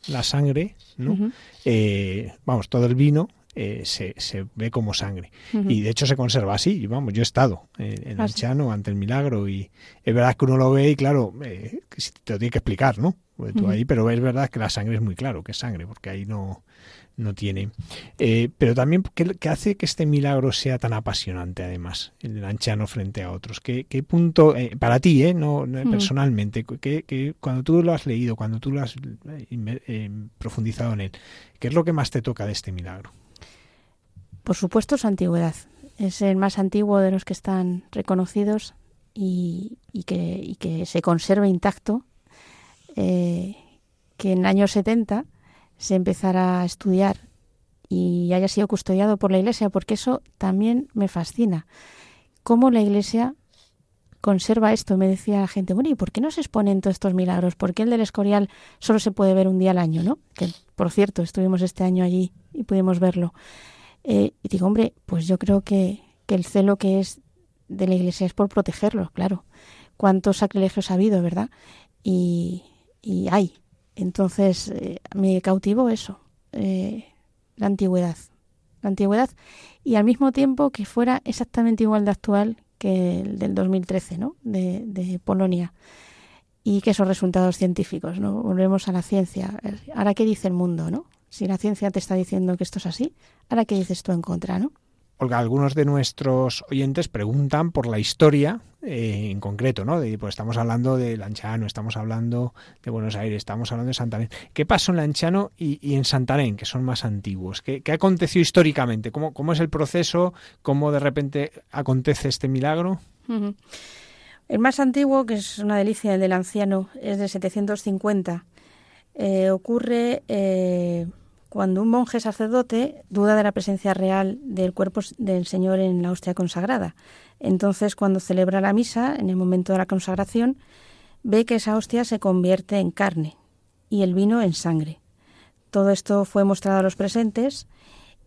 la, sangre, ¿no? Eh, vamos, todo el vino eh, se, se, ve como sangre. Y de hecho se conserva así. Vamos, yo he estado en, el Chano ante el milagro y es verdad que uno lo ve y claro, eh, te lo tiene que explicar, ¿no? Pues tú ahí, pero es verdad que la sangre es muy claro que es sangre, porque ahí no, no tiene. Eh, pero también, ¿qué, hace que este milagro sea tan apasionante, además, el anciano frente a otros? ¿Qué, qué punto, eh, para ti, eh, no, personalmente, que, cuando tú lo has leído, cuando tú lo has eh, profundizado en él, ¿qué es lo que más te toca de este milagro? Por supuesto, su antigüedad. Es el más antiguo de los que están reconocidos y, que, y que, se conserva intacto. que en el año 70 se empezara a estudiar y haya sido custodiado por la Iglesia, porque eso también me fascina. Cómo la Iglesia conserva esto. Me decía la gente, bueno, ¿y por qué no se exponen todos estos milagros? ¿Por qué el del Escorial solo se puede ver un día al año, no? Que, por cierto, estuvimos este año allí y pudimos verlo. Eh, y digo, hombre, pues yo creo que, que el celo que es de la Iglesia es por protegerlos, claro. Cuántos sacrilegios ha habido, ¿verdad? Y, y hay, entonces eh, me cautivó eso, eh, la antigüedad. La antigüedad y al mismo tiempo que fuera exactamente igual de actual que el del 2013, ¿no? De, de Polonia. Y que esos resultados científicos, ¿no? Volvemos a la ciencia. Ahora, ¿qué dice el mundo, no? Si la ciencia te está diciendo que esto es así, ahora, ¿qué dices tú en contra, no? Olga, algunos de nuestros oyentes preguntan por la historia eh, en concreto, ¿no? De, pues estamos hablando de Lanchano, estamos hablando de Buenos Aires, estamos hablando de Santarén. ¿Qué pasó en Lanchano y, en Santarén, que son más antiguos? ¿Qué, qué aconteció históricamente? ¿Cómo, ¿Cómo, es el proceso? ¿Cómo de repente acontece este milagro? El más antiguo, que es una delicia, el del anciano, es de 750. Eh, ocurre eh, cuando un monje sacerdote duda de la presencia real del cuerpo del Señor en la hostia consagrada. Entonces, cuando celebra la misa, en el momento de la consagración, ve que esa hostia se convierte en carne y el vino en sangre. Todo esto fue mostrado a los presentes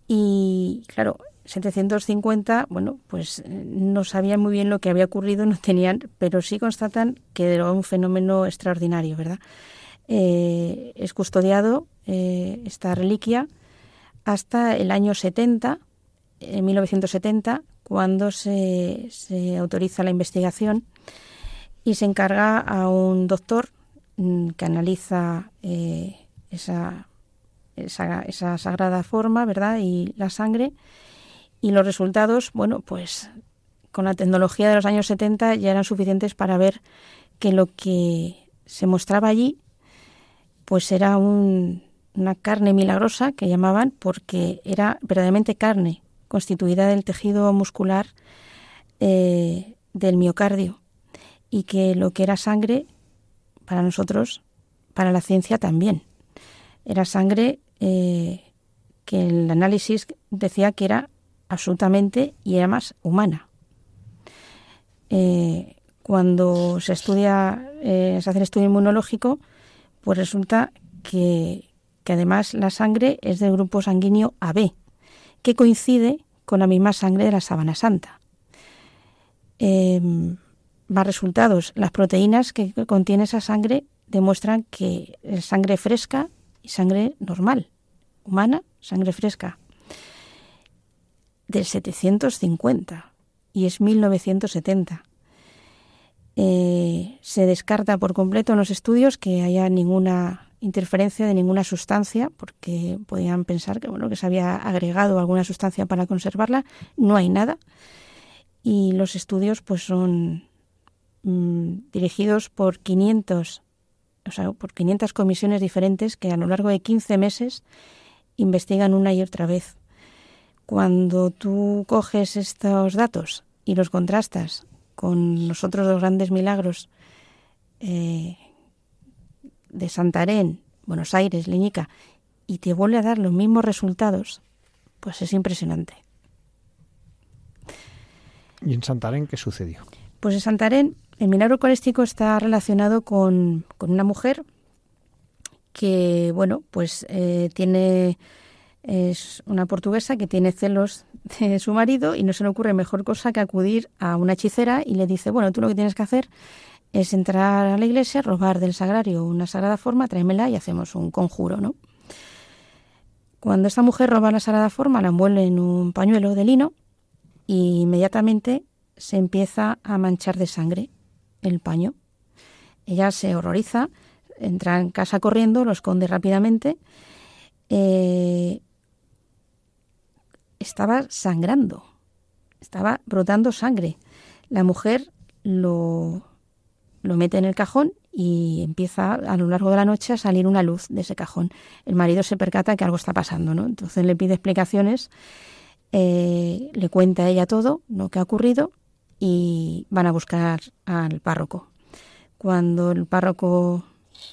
y, claro, 750, bueno, pues no sabían muy bien lo que había ocurrido, no tenían, pero sí constatan que era un fenómeno extraordinario, ¿verdad? Eh, es custodiado eh, esta reliquia hasta el año 70, en 1970, cuando se, se autoriza la investigación y se encarga a un doctor mm, que analiza eh, esa, esa, esa, sagrada forma, ¿verdad? Y la sangre. Y los resultados, bueno, pues con la tecnología de los años 70 ya eran suficientes para ver que lo que se mostraba allí, pues era un, una carne milagrosa que llamaban porque era verdaderamente carne constituida del tejido muscular eh, del miocardio y que lo que era sangre para nosotros, para la ciencia también, era sangre eh, que el análisis decía que era absolutamente y era más humana. Eh, cuando se estudia, se hace el estudio inmunológico, pues resulta que, que además la sangre es del grupo sanguíneo AB, que coincide con la misma sangre de la sábana santa. más em, resultados. Las proteínas que contiene esa sangre demuestran que es sangre fresca y sangre normal, humana, sangre fresca, del 750 y es 1970. Eh, se descarta por completo en los estudios que haya ninguna interferencia de ninguna sustancia, porque podían pensar que bueno que se había agregado alguna sustancia para conservarla, no hay nada y los estudios pues son mm, dirigidos por 500, o sea, por 500 comisiones diferentes que a lo largo de 15 meses investigan una y otra vez. Cuando tú coges estos datos y los contrastas con los otros dos grandes milagros eh, de Santarén, Buenos Aires, Leñica, y te vuelve a dar los mismos resultados, pues es impresionante. ¿Y en Santarén qué sucedió? Pues en Santarén el milagro eucarístico está relacionado con, una mujer que, bueno, pues eh, tiene es una portuguesa que tiene celos de su marido y no se le ocurre mejor cosa que acudir a una hechicera y le dice, bueno, tú lo que tienes que hacer es entrar a la iglesia, robar del sagrario una sagrada forma, tráemela y hacemos un conjuro, ¿no? Cuando esta mujer roba la sagrada forma, la envuelve en un pañuelo de lino y inmediatamente se empieza a manchar de sangre el paño. Ella se horroriza, entra en casa corriendo, lo esconde rápidamente. Eh, estaba sangrando, estaba brotando sangre. La mujer lo, lo mete en el cajón y empieza a lo largo de la noche a salir una luz de ese cajón. El marido se percata que algo está pasando, ¿no? Entonces le pide explicaciones, eh, le cuenta a ella todo lo que ha ocurrido y van a buscar al párroco. Cuando el párroco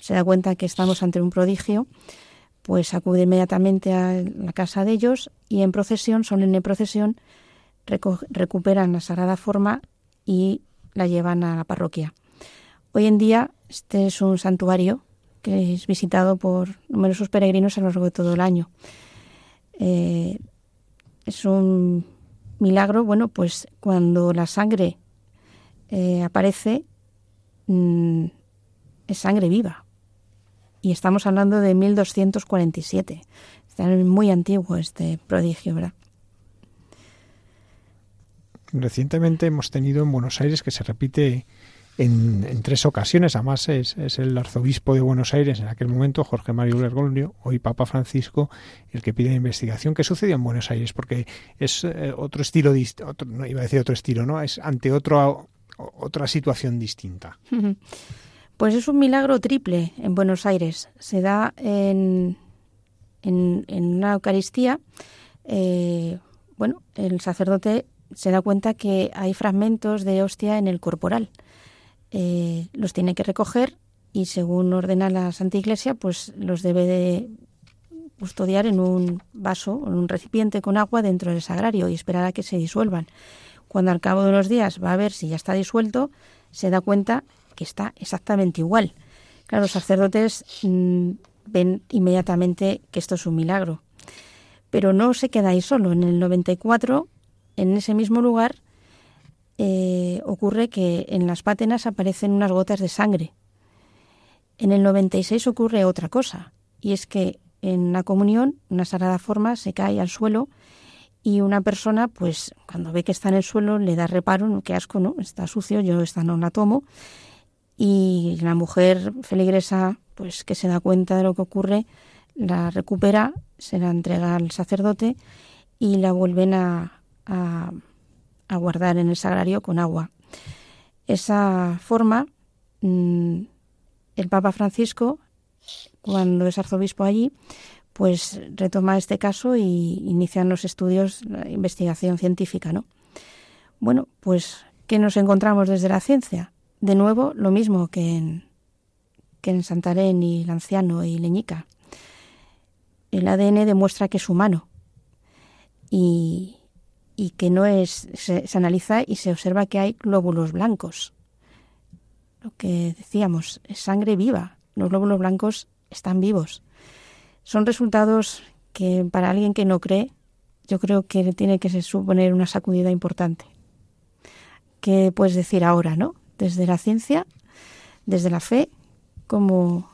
se da cuenta que estamos ante un prodigio, pues acude inmediatamente a la casa de ellos y en procesión, solemne procesión, recuperan la sagrada forma y la llevan a la parroquia. Hoy en día este es un santuario que es visitado por numerosos peregrinos a lo largo de todo el año. Eh, es un milagro, bueno, pues cuando la sangre eh, aparece, mm, es sangre viva, y estamos hablando de 1247. Está muy antiguo este prodigio, ¿verdad? Recientemente hemos tenido en Buenos Aires que se repite en, tres ocasiones. Además, es, el arzobispo de Buenos Aires en aquel momento, Jorge Mario Bergoglio, hoy Papa Francisco, el que pide investigación. ¿Qué sucedió en Buenos Aires? Porque es eh, otro estilo, no iba a decir otro estilo, ¿no? Es ante otro, otra situación distinta. Pues es un milagro triple en Buenos Aires. Se da en, en, una Eucaristía. Eh, bueno, el sacerdote se da cuenta que hay fragmentos de hostia en el corporal. Eh, los tiene que recoger y según ordena la Santa Iglesia, pues los debe de custodiar en un vaso, en un recipiente con agua dentro del sagrario y esperar a que se disuelvan. Cuando al cabo de unos días va a ver si ya está disuelto, se da cuenta que está exactamente igual. Claro, los sacerdotes mm, ven inmediatamente que esto es un milagro. Pero no se queda ahí solo. En el 94, en ese mismo lugar, eh, ocurre que en las pátenas aparecen unas gotas de sangre. En el 96 ocurre otra cosa, y es que en la comunión una sagrada forma se cae al suelo y una persona, pues cuando ve que está en el suelo, le da reparo, qué asco, ¿no? Está sucio, yo esta no la tomo, y la mujer feligresa, pues que se da cuenta de lo que ocurre, la recupera, se la entrega al sacerdote y la vuelven a, a, guardar en el sagrario con agua. Esa forma, mm, el Papa Francisco, cuando es arzobispo allí, pues retoma este caso y inician los estudios, la investigación científica, ¿no? Bueno, pues, ¿qué nos encontramos desde la ciencia? De nuevo, lo mismo que en, que en Santarén y Lanciano y Leñica. El ADN demuestra que es humano y, y que no es. Se, analiza y se observa que hay glóbulos blancos. Lo que decíamos, es sangre viva. Los glóbulos blancos están vivos. Son resultados que para alguien que no cree, yo creo que tiene que suponer una sacudida importante. ¿Qué puedes decir ahora, no? desde la ciencia, desde la fe, cómo,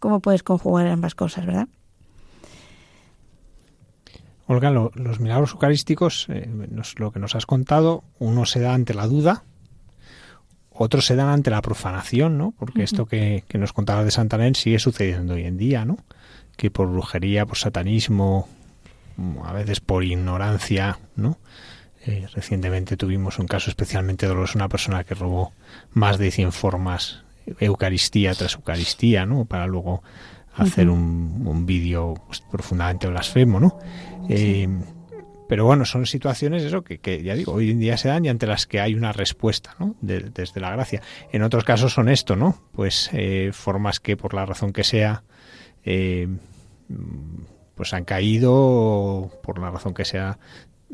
cómo puedes conjugar ambas cosas, ¿verdad? Olga, los milagros eucarísticos, eh, lo que nos has contado, uno se da ante la duda, otro se dan ante la profanación, ¿no? Porque esto que, que, nos contaba de Santarén sigue sucediendo hoy en día, ¿no? Que por brujería, por satanismo, a veces por ignorancia, ¿no? Eh, recientemente tuvimos un caso especialmente doloroso, una persona que robó más de 100 formas Eucaristía tras Eucaristía, ¿no? Para luego hacer un, un vídeo pues, profundamente blasfemo, ¿no? Eh, pero bueno, son situaciones eso que, que, ya digo, hoy en día se dan y ante las que hay una respuesta, ¿no? desde la gracia. En otros casos son esto, ¿no? Pues eh, formas que por la razón que sea, eh, pues han caído por la razón que sea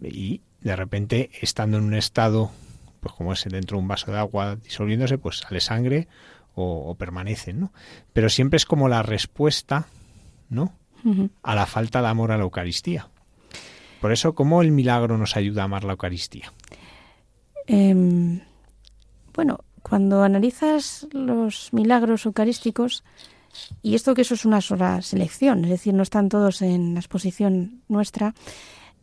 y de repente estando en un estado, pues como es dentro de un vaso de agua disolviéndose, pues sale sangre o, permanecen, ¿no? Pero siempre es como la respuesta, ¿no? A la falta de amor a la Eucaristía. Por eso, ¿cómo el milagro nos ayuda a amar la Eucaristía? Eh, bueno, cuando analizas los milagros eucarísticos, y esto que eso es una sola selección, es decir, no están todos en la exposición nuestra,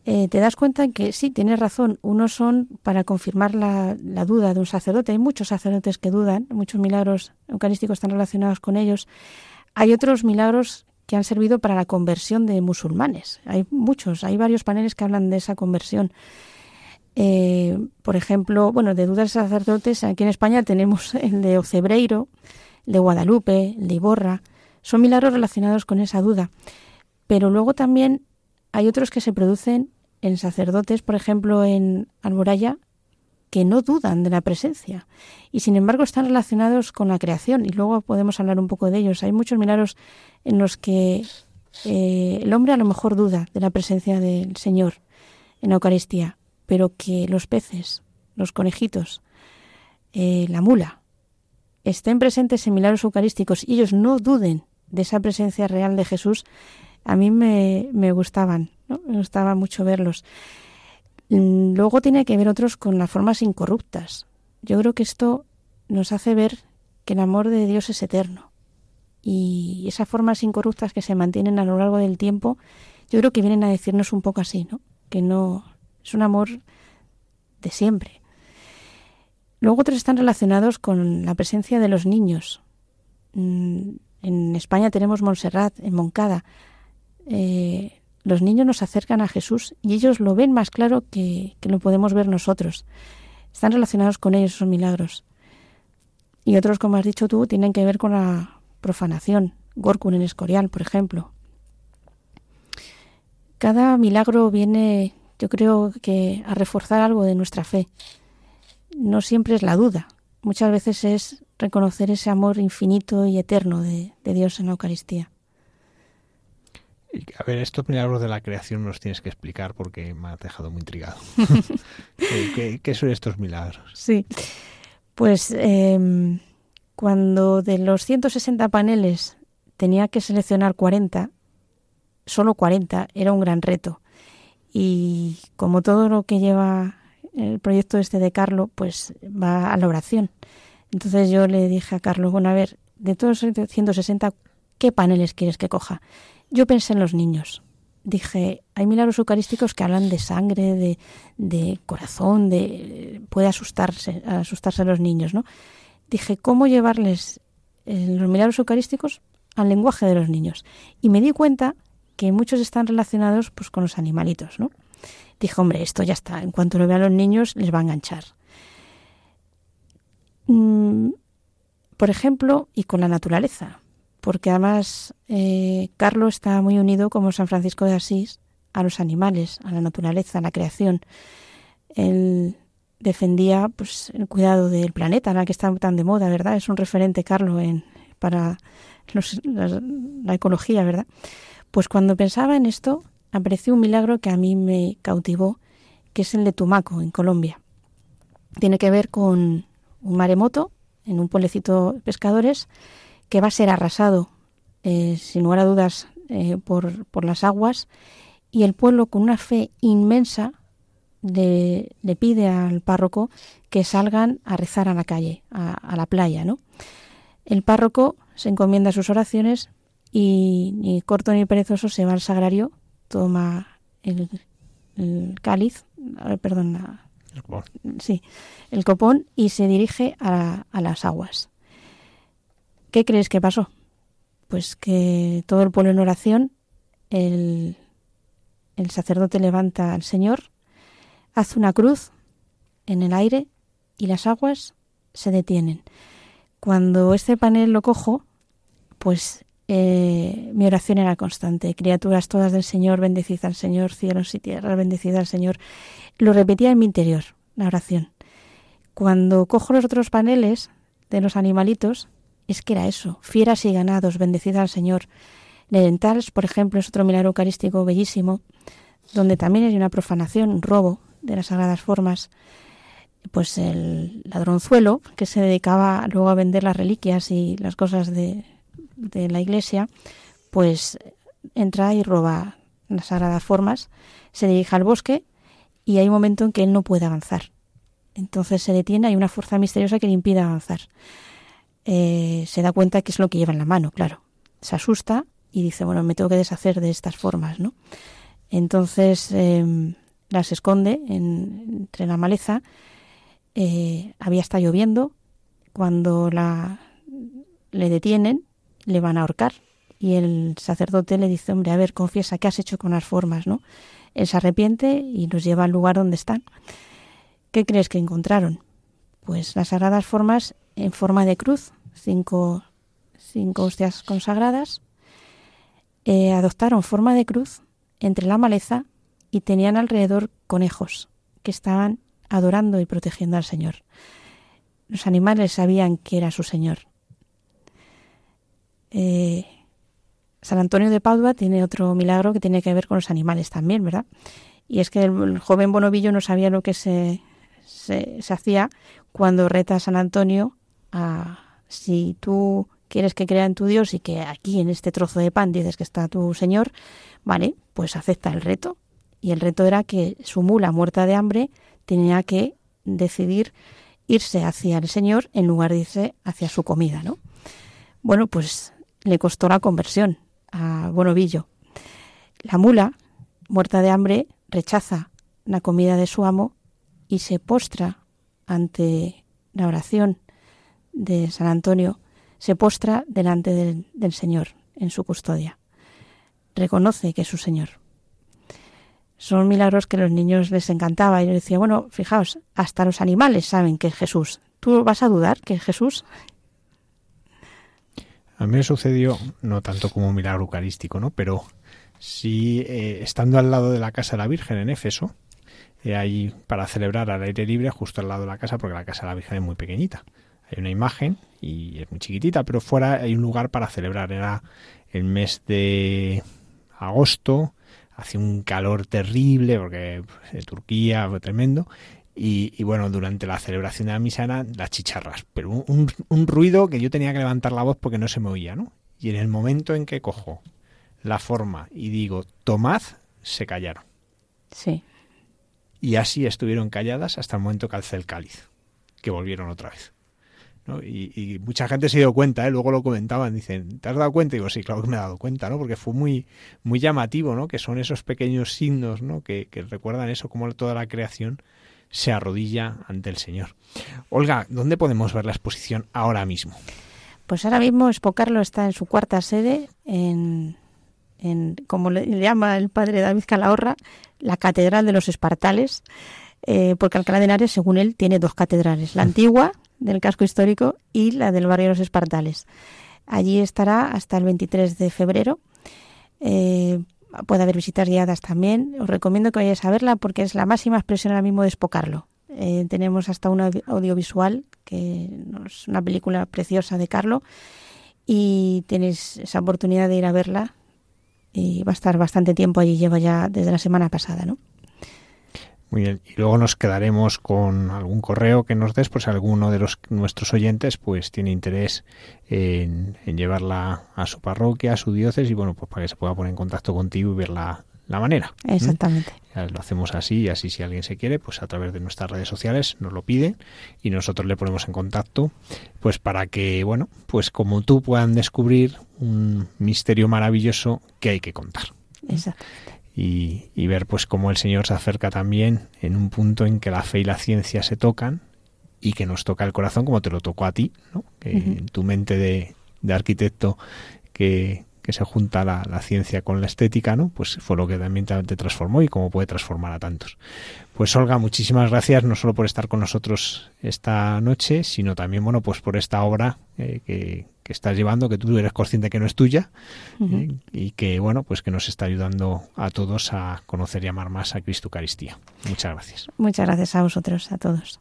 eh, te das cuenta que sí, tienes razón, unos son para confirmar la, duda de un sacerdote, hay muchos sacerdotes que dudan, muchos milagros eucarísticos están relacionados con ellos, hay otros milagros que han servido para la conversión de musulmanes, hay muchos, hay varios paneles que hablan de esa conversión. Eh, por ejemplo, bueno, de dudas de sacerdotes, aquí en España tenemos el de Ocebreiro, el de Guadalupe, el de Iborra, son milagros relacionados con esa duda. Pero luego también hay otros que se producen en sacerdotes, por ejemplo, en Alboraya, que no dudan de la presencia y sin embargo están relacionados con la creación y luego podemos hablar un poco de ellos. Hay muchos milagros en los que eh, el hombre a lo mejor duda de la presencia del Señor en la Eucaristía, pero que los peces, los conejitos, eh, la mula, estén presentes en milagros eucarísticos y ellos no duden de esa presencia real de Jesús, a mí me, me gustaban. Me gustaba mucho verlos. Mm, luego tiene que ver otros con las formas incorruptas. Yo creo que esto nos hace ver que el amor de Dios es eterno. Y esas formas incorruptas que se mantienen a lo largo del tiempo, yo creo que vienen a decirnos un poco así, ¿no? Que no es un amor de siempre. Luego otros están relacionados con la presencia de los niños. Mm, en España tenemos Montserrat, en Moncada. Eh, los niños nos acercan a Jesús y ellos lo ven más claro que, lo podemos ver nosotros. Están relacionados con ellos esos milagros. Y otros, como has dicho tú, tienen que ver con la profanación. Gorkun en Escorial, por ejemplo. Cada milagro viene, yo creo que, a reforzar algo de nuestra fe. No siempre es la duda. Muchas veces es reconocer ese amor infinito y eterno de Dios en la Eucaristía. A ver, estos milagros de la creación nos tienes que explicar porque me ha dejado muy intrigado. ¿Qué, son estos milagros? Sí, pues em, cuando de los 160 paneles tenía que seleccionar 40, solo 40 era un gran reto. Y como todo lo que lleva el proyecto este de Carlos, pues va a la oración. Entonces yo le dije a Carlos, bueno, a ver, de todos los 160, ¿qué paneles quieres que coja? Yo pensé en los niños. Dije, hay milagros eucarísticos que hablan de sangre, de, corazón, de puede asustarse, asustarse a los niños, ¿no? Dije, ¿cómo llevarles eh, los milagros eucarísticos al lenguaje de los niños? Y me di cuenta que muchos están relacionados pues con los animalitos, ¿no? Dije, hombre, esto ya está, en cuanto lo vean los niños les va a enganchar. Mm, por ejemplo, y con la naturaleza porque además eh, Carlos está muy unido, como San Francisco de Asís, a los animales, a la naturaleza, a la creación. Él defendía pues, el cuidado del planeta, la que está tan de moda, ¿verdad? Es un referente, Carlos, en, para la, ecología, ¿verdad? Pues cuando pensaba en esto, apareció un milagro que a mí me cautivó, que es el de Tumaco, en Colombia. Tiene que ver con un maremoto en un pueblecito de pescadores que va a ser arrasado, eh, sin lugar a dudas, eh, por, por, las aguas, y el pueblo, con una fe inmensa, le, le, pide al párroco que salgan a rezar a la calle, a, la playa, ¿no? El párroco se encomienda a sus oraciones y ni corto ni perezoso se va al sagrario, toma el, cáliz, perdón, el copón. sí, el copón y se dirige a, a las aguas. ¿Qué crees que pasó? Pues que todo el pueblo en oración, el, sacerdote levanta al Señor, Haz una cruz en el aire y las aguas se detienen. Cuando este panel lo cojo, pues eh, mi oración era constante. Criaturas todas del Señor, bendecid al Señor, cielos y tierras, bendecid al Señor. Lo repetía en mi interior, la oración. Cuando cojo los otros paneles de los animalitos, es que era eso, fieras y ganados, bendecid al Señor. Lentals, por ejemplo, es otro milagro eucarístico bellísimo, donde también hay una profanación, un robo de las sagradas formas. Pues el ladronzuelo, que se dedicaba luego a vender las reliquias y las cosas de, de la iglesia, pues entra y roba las sagradas formas, se dirige al bosque y hay un momento en que él no puede avanzar. Entonces se detiene, hay una fuerza misteriosa que le impide avanzar. Eh, se da cuenta que es lo que lleva en la mano, claro. Se asusta y dice, bueno, me tengo que deshacer de estas formas, ¿no? Entonces em, las esconde entre la maleza. Eh, había estado lloviendo. Cuando la, le detienen, le van a ahorcar. Y el sacerdote le dice, hombre, a ver, confiesa, ¿qué has hecho con las formas, no? Él se arrepiente y los lleva al lugar donde están. ¿Qué crees que encontraron? Pues las sagradas formas en forma de cruz, cinco, cinco hostias consagradas. Eh, adoptaron forma de cruz entre la maleza y tenían alrededor conejos que estaban adorando y protegiendo al Señor. Los animales sabían que era su Señor. Eh, San Antonio de Padua tiene otro milagro que tiene que ver con los animales también, ¿verdad? Y es que el, joven Bonovillo no sabía lo que se, se, hacía cuando reta a San Antonio a si tú quieres que crea en tu Dios y que aquí en este trozo de pan dices que está tu Señor, vale, pues acepta el reto. Y el reto era que su mula muerta de hambre tenía que decidir irse hacia el Señor en lugar de irse hacia su comida, ¿no? Bueno, pues le costó la conversión a Bonovillo. La mula, muerta de hambre, rechaza la comida de su amo y se postra ante la oración de San Antonio, se postra delante del, Señor en su custodia. Reconoce que es su Señor. Son milagros que a los niños les encantaba. Y yo decía, bueno, fijaos, hasta los animales saben que es Jesús. ¿Tú vas a dudar que es Jesús? A mí me sucedió, no tanto como un milagro eucarístico, ¿no? Pero sí, eh, estando al lado de la casa de la Virgen en Éfeso, eh, ahí para celebrar al aire libre, justo al lado de la casa, porque la casa de la Virgen es muy pequeñita. Hay una imagen y es muy chiquitita, pero fuera hay un lugar para celebrar. Era el mes de agosto, hacía un calor terrible, porque pues, Turquía fue tremendo, y, bueno, durante la celebración de la misa eran las chicharras, pero un, un, ruido que yo tenía que levantar la voz porque no se me oía, ¿no? Y en el momento en que cojo la forma y digo, tomad, se callaron. Sí. Y así estuvieron calladas hasta el momento que alcé el cáliz, que volvieron otra vez. ¿No? Y, y, mucha gente se dio cuenta, ¿eh? luego lo comentaban, dicen, ¿te has dado cuenta? Y digo, sí, claro que me he dado cuenta, ¿no? Porque fue muy, muy llamativo, ¿no? Que son esos pequeños signos, ¿no? Que, que recuerdan eso, como toda la creación se arrodilla ante el Señor. Olga, ¿dónde podemos ver la exposición ahora mismo? Pues ahora mismo Espocarlo está en su cuarta sede, en, como le llama el padre David Calahorra, la Catedral de los Espartales, eh, porque Alcalá de Henares, según él, tiene dos catedrales, la antigua del casco histórico y la del barrio de los Espartales. Allí estará hasta el 23 de febrero. Eh, puede haber visitas guiadas también. Os recomiendo que vayáis a verla porque es la máxima expresión ahora mismo de Espocarlo. Eh, tenemos hasta un audiovisual, que es una película preciosa de Carlo, y tenéis esa oportunidad de ir a verla. Y va a estar bastante tiempo allí, lleva ya desde la semana pasada, ¿no? Muy bien. Y luego nos quedaremos con algún correo que nos des, pues alguno de los nuestros oyentes pues tiene interés en, llevarla a su parroquia, a su diócesis, y bueno, pues para que se pueda poner en contacto contigo y ver la, manera. Exactamente. lo hacemos así y así si alguien se quiere, pues a través de nuestras redes sociales nos lo pide y nosotros le ponemos en contacto, pues para que, bueno, pues como tú puedan descubrir un misterio maravilloso que hay que contar. Exactamente y, ver pues cómo el Señor se acerca también en un punto en que la fe y la ciencia se tocan y que nos toca el corazón como te lo tocó a ti, ¿no? que en tu mente de, arquitecto que, que se junta la, la, ciencia con la estética, ¿no? Pues fue lo que también te transformó y cómo puede transformar a tantos. Pues Olga, muchísimas gracias no solo por estar con nosotros esta noche, sino también, bueno, pues por esta obra eh, que, que, estás llevando, que tú eres consciente que no es tuya eh, y que, bueno, pues que nos está ayudando a todos a conocer y amar más a Cristo Eucaristía. Muchas gracias. Muchas gracias a vosotros, a todos.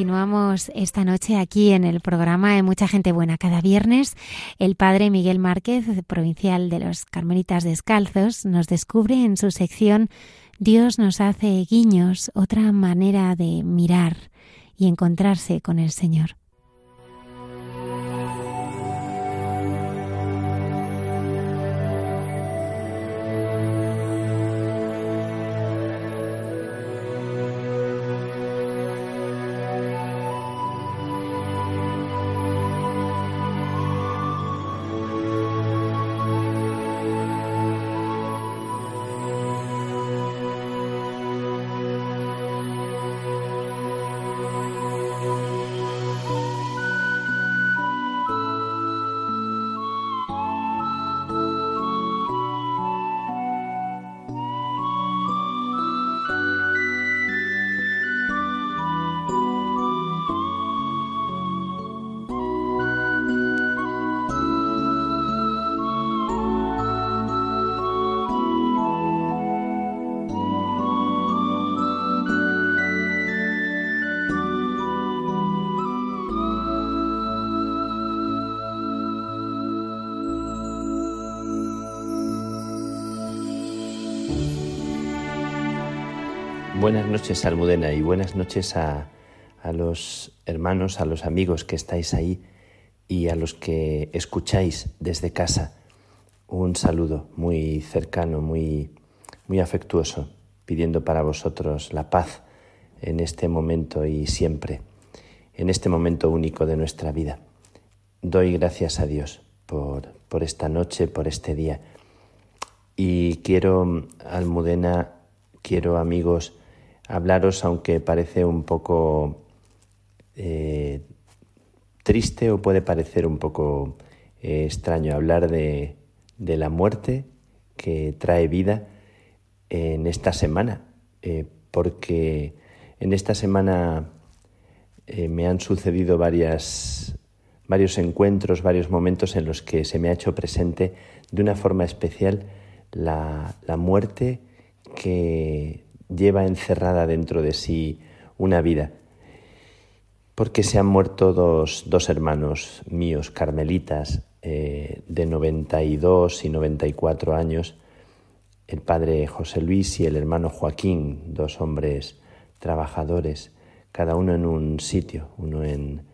Continuamos esta noche aquí en el programa de Mucha Gente Buena. Cada viernes el padre Miguel Márquez, provincial de los Carmelitas Descalzos, nos descubre en su sección Dios nos hace guiños, otra manera de mirar y encontrarse con el Señor. Noches, Almudena, y buenas noches a, a, los hermanos, a los amigos que estáis ahí y a los que escucháis desde casa. Un saludo muy cercano, muy, muy afectuoso, pidiendo para vosotros la paz en este momento y siempre, en este momento único de nuestra vida. Doy gracias a Dios por, por esta noche, por este día. Y quiero, Almudena, quiero amigos, hablaros, aunque parece un poco eh, triste o puede parecer un poco eh, extraño hablar de, la muerte que trae vida en esta semana, eh, porque en esta semana me han sucedido varios encuentros, varios momentos en los que se me ha hecho presente de una forma especial la muerte que lleva encerrada dentro de sí una vida. Porque se han muerto dos, dos hermanos míos, carmelitas, eh, de 92 y 94 años, el padre José Luis y el hermano Joaquín, dos hombres trabajadores, cada uno en un sitio, uno en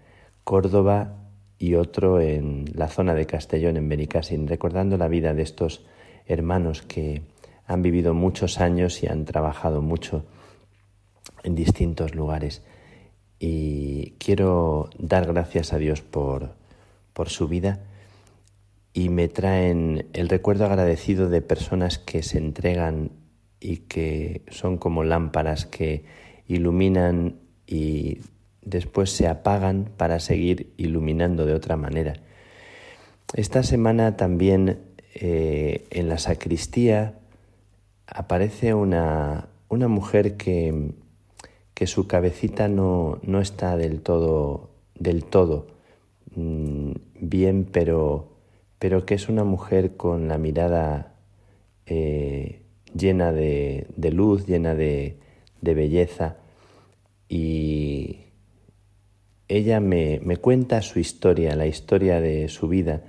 Córdoba y otro en la zona de Castellón, en Benicassin, recordando la vida de estos hermanos que han vivido muchos años y han trabajado mucho en distintos lugares. Y quiero dar gracias a Dios por, por su vida y me traen el recuerdo agradecido de personas que se entregan y que son como lámparas que iluminan y después se apagan para seguir iluminando de otra manera. Esta semana también eh, en la sacristía aparece una, una mujer que, que, su cabecita no, no, está del todo, del todo mm, bien, pero, pero que es una mujer con la mirada eh, llena de, luz, llena de, de belleza. Y ella me, me, cuenta su historia, la historia de su vida.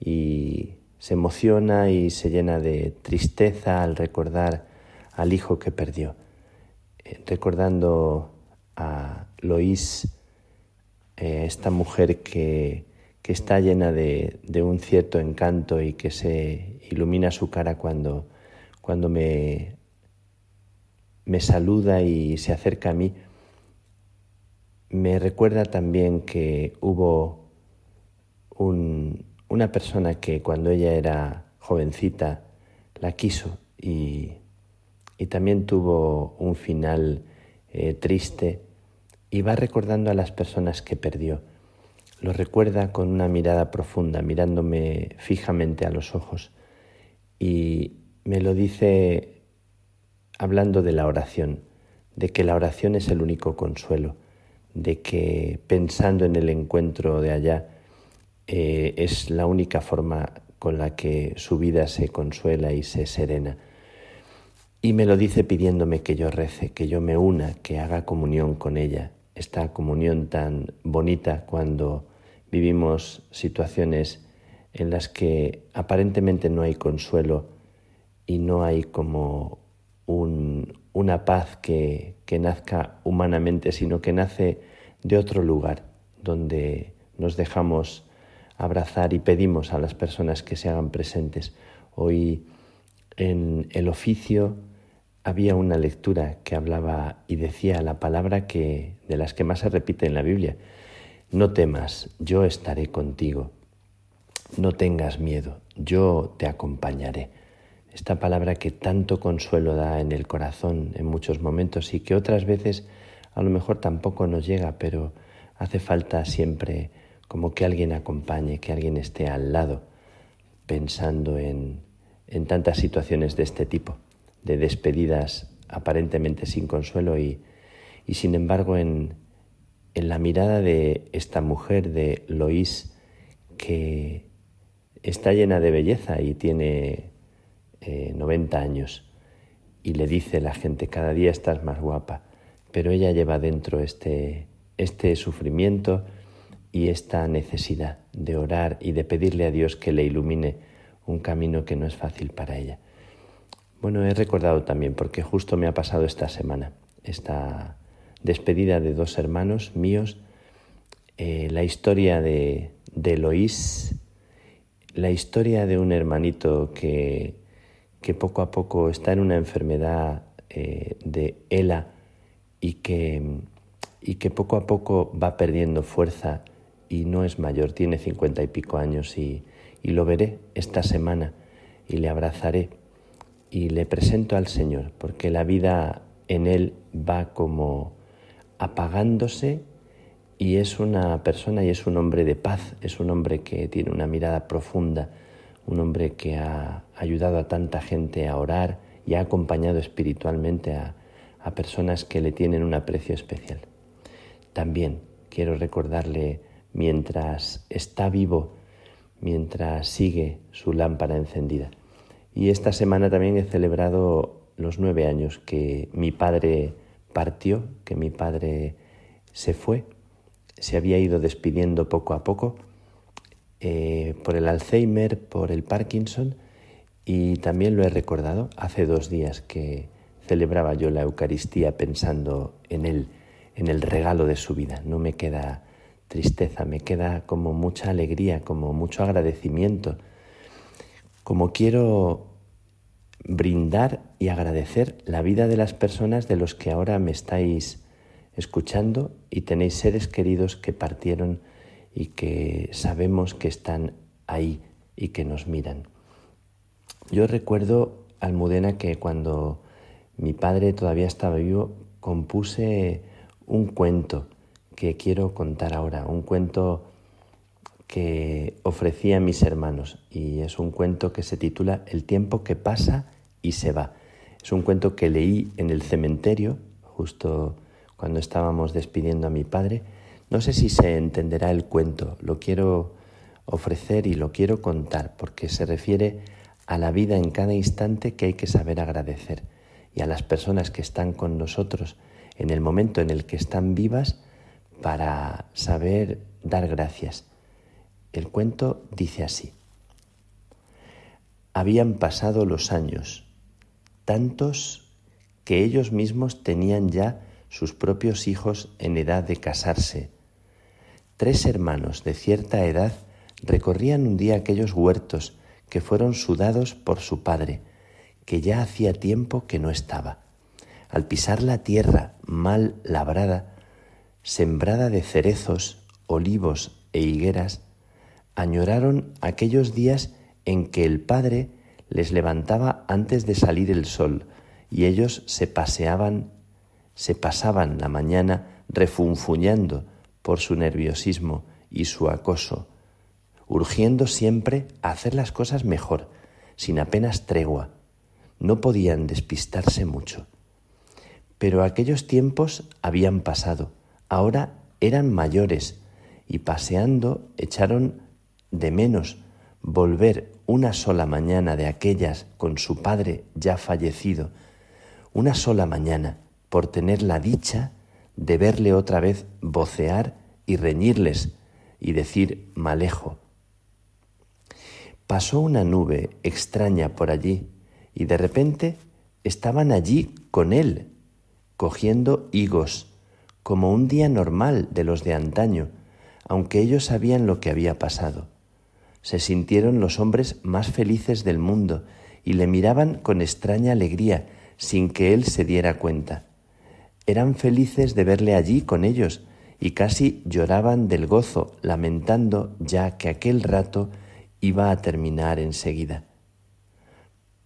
Y se emociona y se llena de tristeza al recordar al hijo que perdió, eh, recordando a Loís, eh, esta mujer que, que está llena de, de, un cierto encanto y que se ilumina su cara cuando, cuando me, me saluda y se acerca a mí me recuerda también que hubo una persona que cuando ella era jovencita la quiso y, también tuvo un final eh, triste y va recordando a las personas que perdió. Lo recuerda con una mirada profunda, mirándome fijamente a los ojos y me lo dice hablando de la oración, de que la oración es el único consuelo de que pensando en el encuentro de allá eh, es la única forma con la que su vida se consuela y se serena. Y me lo dice pidiéndome que yo rece, que yo me una, que haga comunión con ella, esta comunión tan bonita cuando vivimos situaciones en las que aparentemente no hay consuelo y no hay como un, una paz que, que nazca humanamente, sino que nace de otro lugar, donde nos dejamos abrazar y pedimos a las personas que se hagan presentes. Hoy en el oficio había una lectura que hablaba y decía la palabra que de las que más se repite en la Biblia. No temas, yo estaré contigo. No tengas miedo, yo te acompañaré esta palabra que tanto consuelo da en el corazón en muchos momentos y que otras veces a lo mejor tampoco nos llega, pero hace falta siempre como que alguien acompañe, que alguien esté al lado, pensando en, en tantas situaciones de este tipo, de despedidas aparentemente sin consuelo y, y sin embargo en, en la mirada de esta mujer, de Loís, que está llena de belleza y tiene 90 eh, años y le dice la gente, cada día estás más guapa, pero ella lleva dentro este, este sufrimiento y esta necesidad de orar y de pedirle a Dios que le ilumine un camino que no es fácil para ella. Bueno, he recordado también, porque justo me ha pasado esta semana, esta despedida de dos hermanos míos, eh, la historia de, de la historia de un hermanito que que poco a poco está en una enfermedad eh, de ELA y que, y que poco a poco va perdiendo fuerza y no es mayor, tiene cincuenta y pico años y, y lo veré esta semana y le abrazaré y le presento al Señor, porque la vida en Él va como apagándose y es una persona y es un hombre de paz, es un hombre que tiene una mirada profunda un hombre que ha ayudado a tanta gente a orar y ha acompañado espiritualmente a, personas que le tienen un aprecio especial. También quiero recordarle mientras está vivo, mientras sigue su lámpara encendida. Y esta semana también he celebrado los nueve años que mi padre partió, que mi padre se fue, se había ido despidiendo poco a poco eh, por el Alzheimer, por el Parkinson y también lo he recordado hace dos días que celebraba yo la Eucaristía pensando en él, en el regalo de su vida. No me queda tristeza, me queda como mucha alegría, como mucho agradecimiento, como quiero brindar y agradecer la vida de las personas de los que ahora me estáis escuchando y tenéis seres queridos que partieron y que sabemos que están ahí y que nos miran. Yo recuerdo, Almudena, que cuando mi padre todavía estaba vivo, compuse un cuento que quiero contar ahora, un cuento que ofrecí a mis hermanos y es un cuento que se titula El tiempo que pasa y se va. Es un cuento que leí en el cementerio, justo cuando estábamos despidiendo a mi padre. No sé si se entenderá el cuento, lo quiero ofrecer y lo quiero contar porque se refiere a la vida en cada instante que hay que saber agradecer y a las personas que están con nosotros en el momento en el que están vivas para saber dar gracias. El cuento dice así. Habían pasado los años, tantos que ellos mismos tenían ya sus propios hijos en edad de casarse. Tres hermanos de cierta edad recorrían un día aquellos huertos que fueron sudados por su padre, que ya hacía tiempo que no estaba. Al pisar la tierra mal labrada, sembrada de cerezos, olivos e higueras, añoraron aquellos días en que el Padre les levantaba antes de salir el sol y ellos se paseaban, se pasaban la mañana refunfuñando por su nerviosismo y su acoso, urgiendo siempre a hacer las cosas mejor, sin apenas tregua. No podían despistarse mucho. Pero aquellos tiempos habían pasado, ahora eran mayores y paseando echaron de menos volver una sola mañana de aquellas con su padre ya fallecido, una sola mañana por tener la dicha de verle otra vez vocear y reñirles y decir malejo, Pasó una nube extraña por allí y de repente estaban allí con él, cogiendo higos, como un día normal de los de antaño, aunque ellos sabían lo que había pasado. Se sintieron los hombres más felices del mundo y le miraban con extraña alegría, sin que él se diera cuenta. Eran felices de verle allí con ellos y casi lloraban del gozo, lamentando ya que aquel rato iba a terminar enseguida.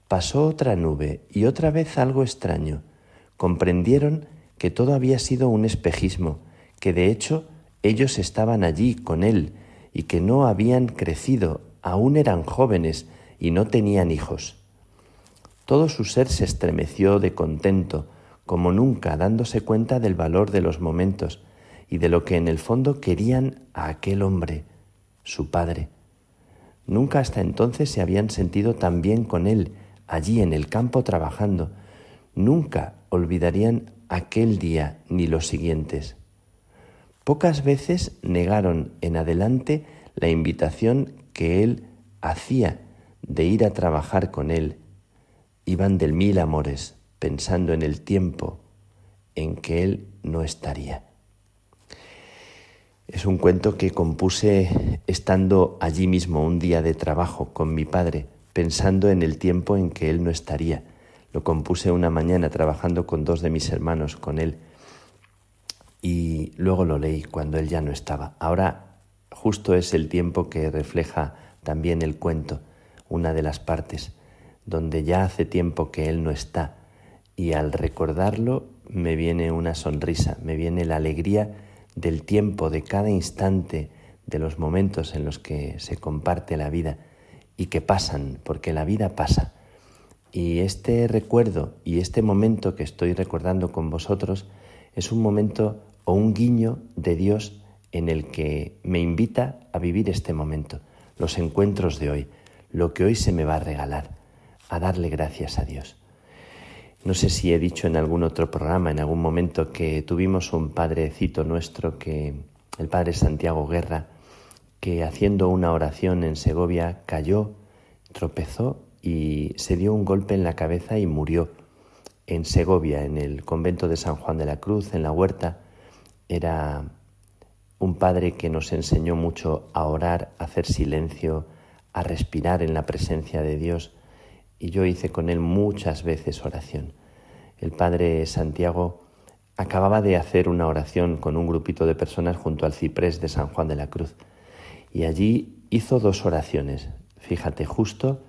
Pasó otra nube y otra vez algo extraño. Comprendieron que todo había sido un espejismo, que de hecho ellos estaban allí con él y que no habían crecido, aún eran jóvenes y no tenían hijos. Todo su ser se estremeció de contento, como nunca dándose cuenta del valor de los momentos y de lo que en el fondo querían a aquel hombre, su padre. Nunca hasta entonces se habían sentido tan bien con él, allí en el campo trabajando. Nunca olvidarían aquel día ni los siguientes. Pocas veces negaron en adelante la invitación que él hacía de ir a trabajar con él. Iban del mil amores, pensando en el tiempo en que él no estaría. Es un cuento que compuse estando allí mismo un día de trabajo con mi padre, pensando en el tiempo en que él no estaría. Lo compuse una mañana trabajando con dos de mis hermanos, con él, y luego lo leí cuando él ya no estaba. Ahora justo es el tiempo que refleja también el cuento, una de las partes, donde ya hace tiempo que él no está, y al recordarlo me viene una sonrisa, me viene la alegría del tiempo, de cada instante, de los momentos en los que se comparte la vida y que pasan, porque la vida pasa. Y este recuerdo y este momento que estoy recordando con vosotros es un momento o un guiño de Dios en el que me invita a vivir este momento, los encuentros de hoy, lo que hoy se me va a regalar, a darle gracias a Dios. No sé si he dicho en algún otro programa, en algún momento, que tuvimos un padrecito nuestro, que el padre Santiago Guerra, que haciendo una oración en Segovia cayó, tropezó y se dio un golpe en la cabeza y murió. En Segovia, en el convento de San Juan de la Cruz, en la huerta, era un padre que nos enseñó mucho a orar, a hacer silencio, a respirar en la presencia de Dios y yo hice con él muchas veces oración. El padre Santiago acababa de hacer una oración con un grupito de personas junto al ciprés de San Juan de la Cruz y allí hizo dos oraciones, fíjate, justo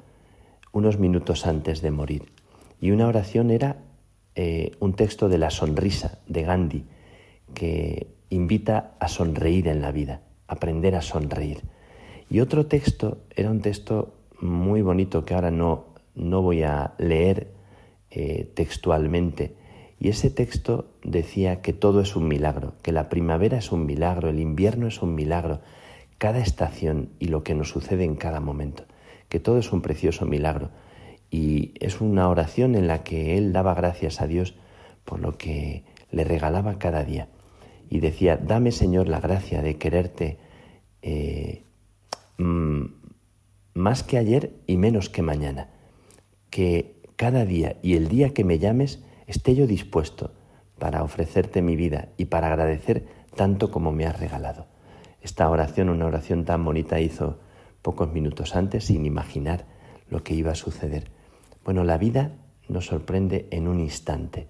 unos minutos antes de morir. Y una oración era eh, un texto de La sonrisa de Gandhi que invita a sonreír en la vida, aprender a sonreír. Y otro texto era un texto muy bonito que ahora no, no voy a leer eh, textualmente. Y ese texto decía que todo es un milagro, que la primavera es un milagro, el invierno es un milagro, cada estación y lo que nos sucede en cada momento, que todo es un precioso milagro. Y es una oración en la que él daba gracias a Dios por lo que le regalaba cada día. Y decía, dame Señor la gracia de quererte eh, mm, más que ayer y menos que mañana. Que cada día y el día que me llames esté yo dispuesto para ofrecerte mi vida y para agradecer tanto como me has regalado. Esta oración, una oración tan bonita, hizo pocos minutos antes sin imaginar lo que iba a suceder. Bueno, la vida nos sorprende en un instante,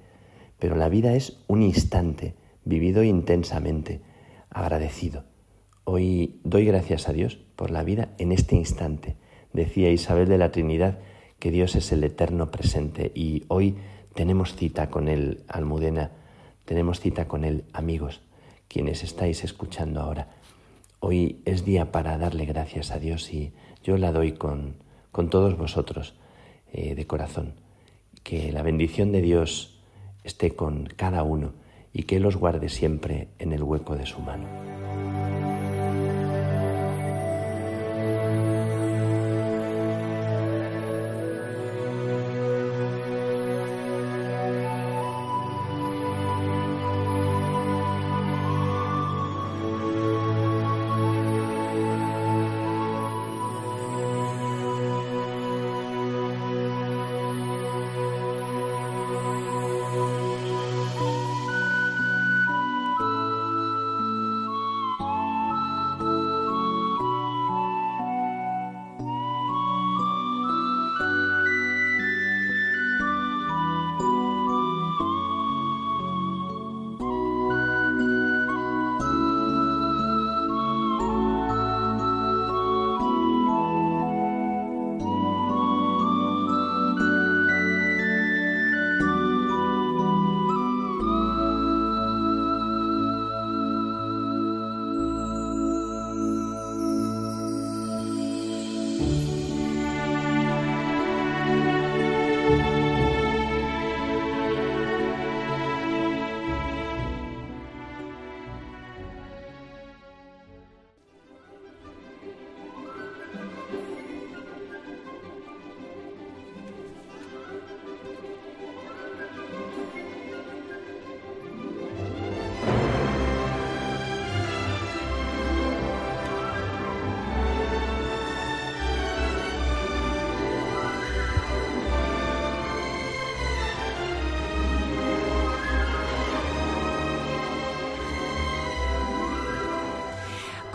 pero la vida es un instante vivido intensamente, agradecido. Hoy doy gracias a Dios por la vida en este instante. Decía Isabel de la Trinidad que Dios es el eterno presente y hoy tenemos cita con Él, Almudena, tenemos cita con Él, amigos, quienes estáis escuchando ahora. Hoy es día para darle gracias a Dios y yo la doy con, con todos vosotros eh, de corazón. Que la bendición de Dios esté con cada uno y que los guarde siempre en el hueco de su mano.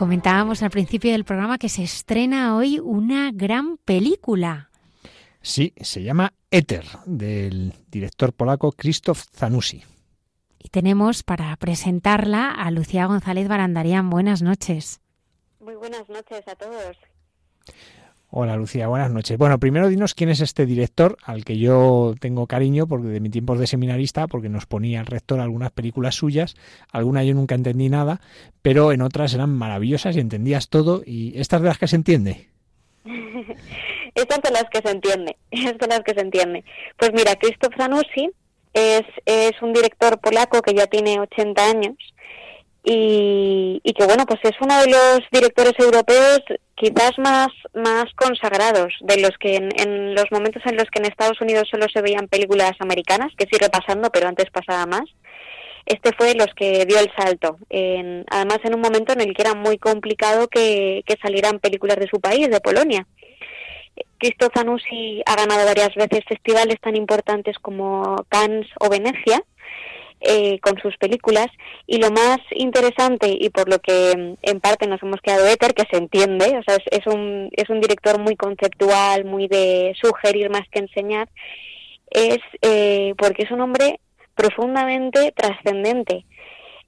Comentábamos al principio del programa que se estrena hoy una gran película. Sí, se llama Éter, del director polaco Krzysztof Zanussi. Y tenemos para presentarla a Lucía González Barandarián. Buenas noches. Muy buenas noches a todos. Hola Lucía, buenas noches. Bueno, primero dinos quién es este director al que yo tengo cariño porque de mi tiempo de seminarista, porque nos ponía el rector algunas películas suyas, algunas yo nunca entendí nada, pero en otras eran maravillosas y entendías todo y estas de las que se entiende. estas de las que se entiende, de las que se entiende. Pues mira, Krzysztof Zanussi es, es un director polaco que ya tiene 80 años y, y, que bueno pues es uno de los directores europeos quizás más más consagrados de los que en, los momentos en los que en Estados Unidos solo se veían películas americanas que sigue pasando pero antes pasaba más. Este fue de los que dio el salto en, además en un momento en el que era muy complicado que, que salieran películas de su país de Polonia. Cristo Zanussi ha ganado varias veces festivales tan importantes como Cannes o Venecia eh, con sus películas. Y lo más interesante y por lo que mm, en parte nos hemos quedado éter que se entiende o sea es, un es un director muy conceptual muy de sugerir más que enseñar es eh, porque es un hombre profundamente trascendente.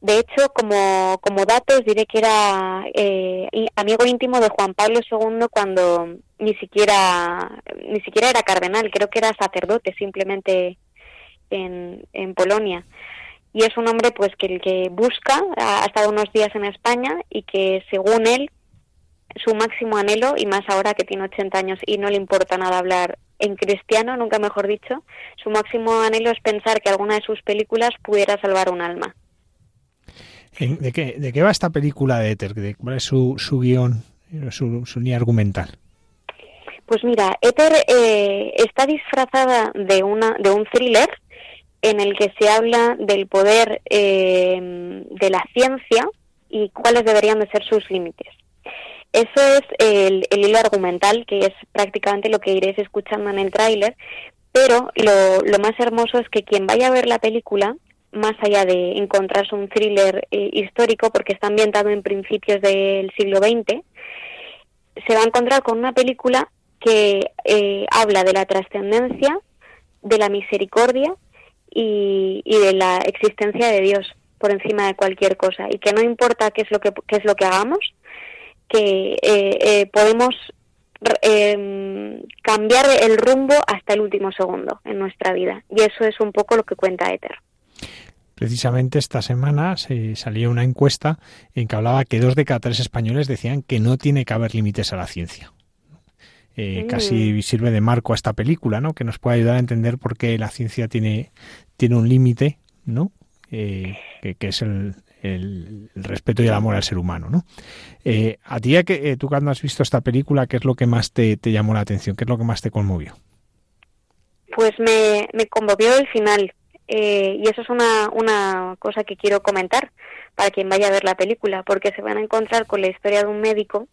De hecho, como, como datos, diré que era eh, amigo íntimo de Juan Pablo II cuando ni siquiera, ni siquiera era cardenal, creo que era sacerdote, simplemente en, en Polonia y es un hombre pues que el que busca ha estado unos días en España y que según él su máximo anhelo y más ahora que tiene 80 años y no le importa nada hablar en cristiano, nunca mejor dicho, su máximo anhelo es pensar que alguna de sus películas pudiera salvar un alma. ¿De qué, de qué va esta película de Éter? ¿Cuál es su, su guion, su, su línea argumental? Pues mira, Éter eh, está disfrazada de, una, de un thriller en el que se habla del poder eh, de la ciencia y cuáles deberían de ser sus límites. Eso es el, hilo argumental, que es prácticamente lo que iréis escuchando en el tráiler, pero lo, más hermoso es que quien vaya a ver la película, más allá de encontrarse un thriller eh, histórico, porque está ambientado en principios del siglo XX, se va a encontrar con una película que eh, habla de la trascendencia, de la misericordia y, de la existencia de Dios por encima de cualquier cosa y que no importa qué es lo que qué es lo que hagamos que eh, eh, podemos em, cambiar el rumbo hasta el último segundo en nuestra vida y eso es un poco lo que cuenta Ether Precisamente esta semana se salió una encuesta en que hablaba que dos de cada tres españoles decían que no tiene que haber límites a la ciencia. Eh, casi mm. sirve de marco a esta película, ¿no? Que nos puede ayudar a entender por qué la ciencia tiene, tiene un límite, ¿no? Eh, que, es el, respeto y el amor al ser humano, ¿no? Eh, a ti, que tú cuando has visto esta película, ¿qué es lo que más te, llamó la atención? ¿Qué es lo que más te conmovió? Pues me, me conmovió el final. y eso es una, una cosa que quiero comentar para quien vaya a ver la película, porque se van a encontrar con la historia de un médico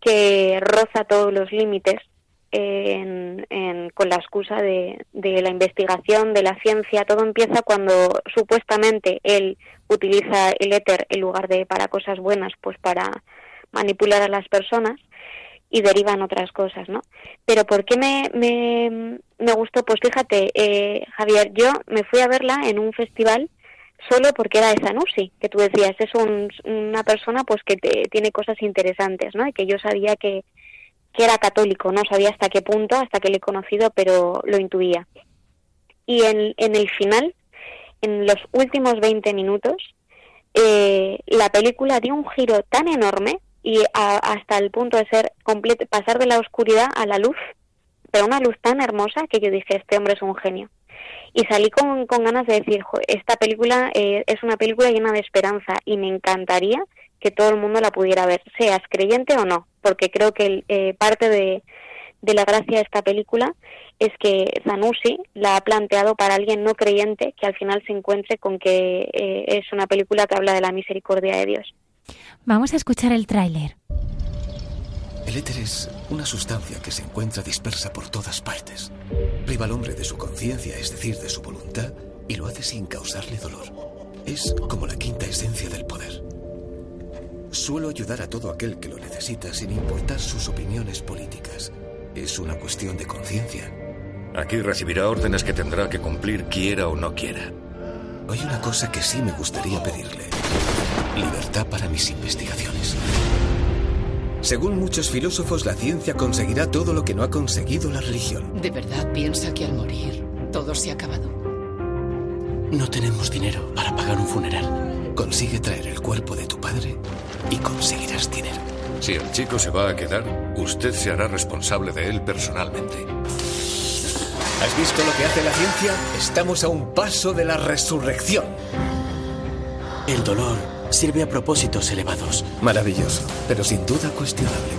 que roza todos los límites con la excusa de, la investigación, de la ciencia. Todo empieza cuando supuestamente él utiliza el éter en lugar de para cosas buenas, pues para manipular a las personas y derivan otras cosas, ¿no? Pero ¿por qué me, me, gustó? Pues fíjate, eh, Javier, yo me fui a verla en un festival solo porque era de Sanusi, que tú decías, es una persona pues que tiene cosas interesantes, ¿no? Y que yo sabía que, que era católico, no sabía hasta qué punto, hasta que le he conocido, pero lo intuía. Y en, en el final, en los últimos 20 minutos, eh, la película dio un giro tan enorme y hasta el punto de ser pasar de la oscuridad a la luz, pero una luz tan hermosa que yo dije, este hombre es un genio y salí con, con ganas de decir, esta película eh, es una película llena de esperanza y me encantaría que todo el mundo la pudiera ver, seas creyente o no, porque creo que eh, parte de, de la gracia de esta película es que Zanussi la ha planteado para alguien no creyente que al final se encuentre con que eh, es una película que habla de la misericordia de Dios. Vamos a escuchar el tráiler. El éter es una sustancia que se encuentra dispersa por todas partes. Priva al hombre de su conciencia, es decir, de su voluntad, y lo hace sin causarle dolor. Es como la quinta esencia del poder. Suelo ayudar a todo aquel que lo necesita sin importar sus opiniones políticas. Es una cuestión de conciencia. Aquí recibirá órdenes que tendrá que cumplir quiera o no quiera. Hay una cosa que sí me gustaría pedirle. Libertad para mis investigaciones. Según muchos filósofos, la ciencia conseguirá todo lo que no ha conseguido la religión. ¿De verdad piensa que al morir todo se ha acabado? No tenemos dinero para pagar un funeral. Consigue traer el cuerpo de tu padre y conseguirás dinero. Si el chico se va a quedar, usted se hará responsable de él personalmente. ¿Has visto lo que hace la ciencia? Estamos a un paso de la resurrección. El dolor sirve a propósitos elevados. Maravilloso, pero sin duda cuestionable.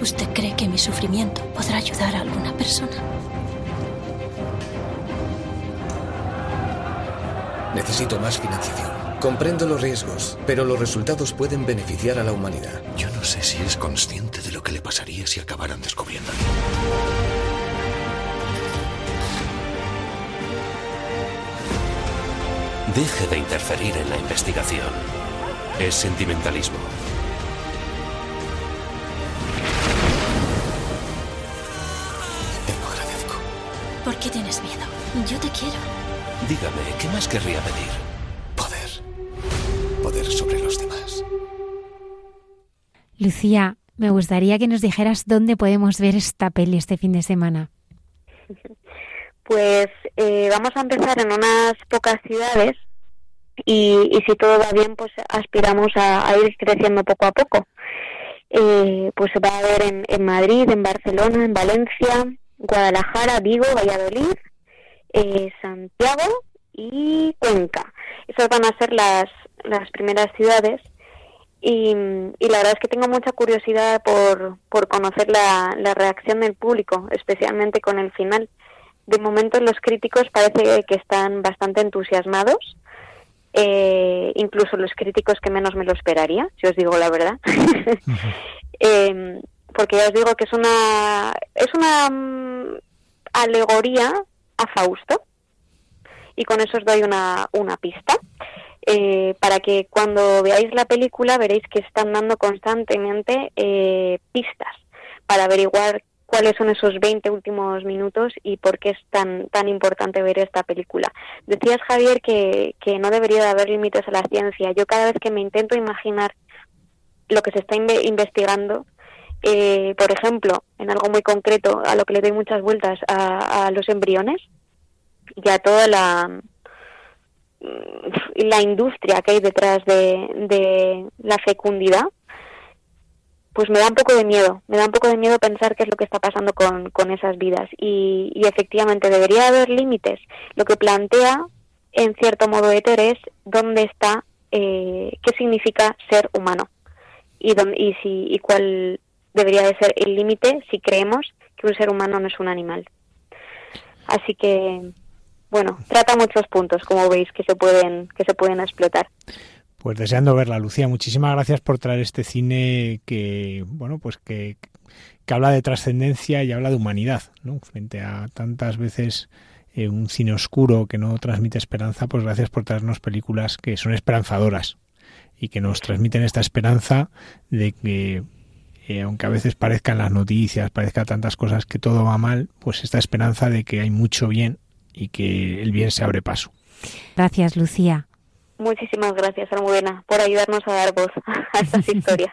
¿Usted cree que mi sufrimiento podrá ayudar a alguna persona? Necesito más financiación. Comprendo los riesgos, pero los resultados pueden beneficiar a la humanidad. Yo no sé si es consciente de lo que le pasaría si acabaran descubriéndolo. Deje de interferir en la investigación. Es sentimentalismo. Te lo agradezco. ¿Por qué tienes miedo? Yo te quiero. Dígame, ¿qué más querría pedir? Poder. Poder sobre los demás. Lucía, me gustaría que nos dijeras dónde podemos ver esta peli este fin de semana. Pues eh, vamos a empezar en unas pocas ciudades y, si todo va bien, pues aspiramos a, ir creciendo poco a poco. Eh, pues se va a ver en, en, Madrid, en Barcelona, en Valencia, Guadalajara, Vigo, Valladolid, eh, Santiago y Cuenca. Esas van a ser las, las primeras ciudades y, y, la verdad es que tengo mucha curiosidad por, por conocer la, la reacción del público, especialmente con el final. De momento los críticos parece que están bastante entusiasmados, eh, incluso los críticos que menos me lo esperaría, si os digo la verdad. eh, porque ya os digo que es una es una mm, alegoría a Fausto y con eso os doy una, una pista. Eh, para que cuando veáis la película veréis que están dando constantemente eh, pistas para averiguar cuáles son esos 20 últimos minutos y por qué es tan, tan importante ver esta película. Decías, Javier, que, que no debería de haber límites a la ciencia. Yo cada vez que me intento imaginar lo que se está investigando, eh, por ejemplo, en algo muy concreto, a lo que le doy muchas vueltas a, los embriones y a toda la, mm, la industria que hay detrás de, la fecundidad, pues me da un poco de miedo, me da un poco de miedo pensar qué es lo que está pasando con, esas vidas. Y, efectivamente debería haber límites. Lo que plantea, en cierto modo, Éter es dónde está, eh, qué significa ser humano y, dónde, y, si, y cuál debería de ser el límite si creemos que un ser humano no es un animal. Así que, bueno, trata muchos puntos, como veis, que se pueden, que se pueden explotar. Pues deseando verla, Lucía. Muchísimas gracias por traer este cine que, bueno, pues que, que habla de trascendencia y habla de humanidad, ¿no? Frente a tantas veces eh, un cine oscuro que no transmite esperanza, pues gracias por traernos películas que son esperanzadoras y que nos transmiten esta esperanza de que aunque a veces parezcan las noticias, parezca tantas cosas que todo va mal, pues esta esperanza de que hay mucho bien y que el bien se abre paso. Gracias, Lucía. Muchísimas gracias, Almudena, por ayudarnos a dar voz a estas historias.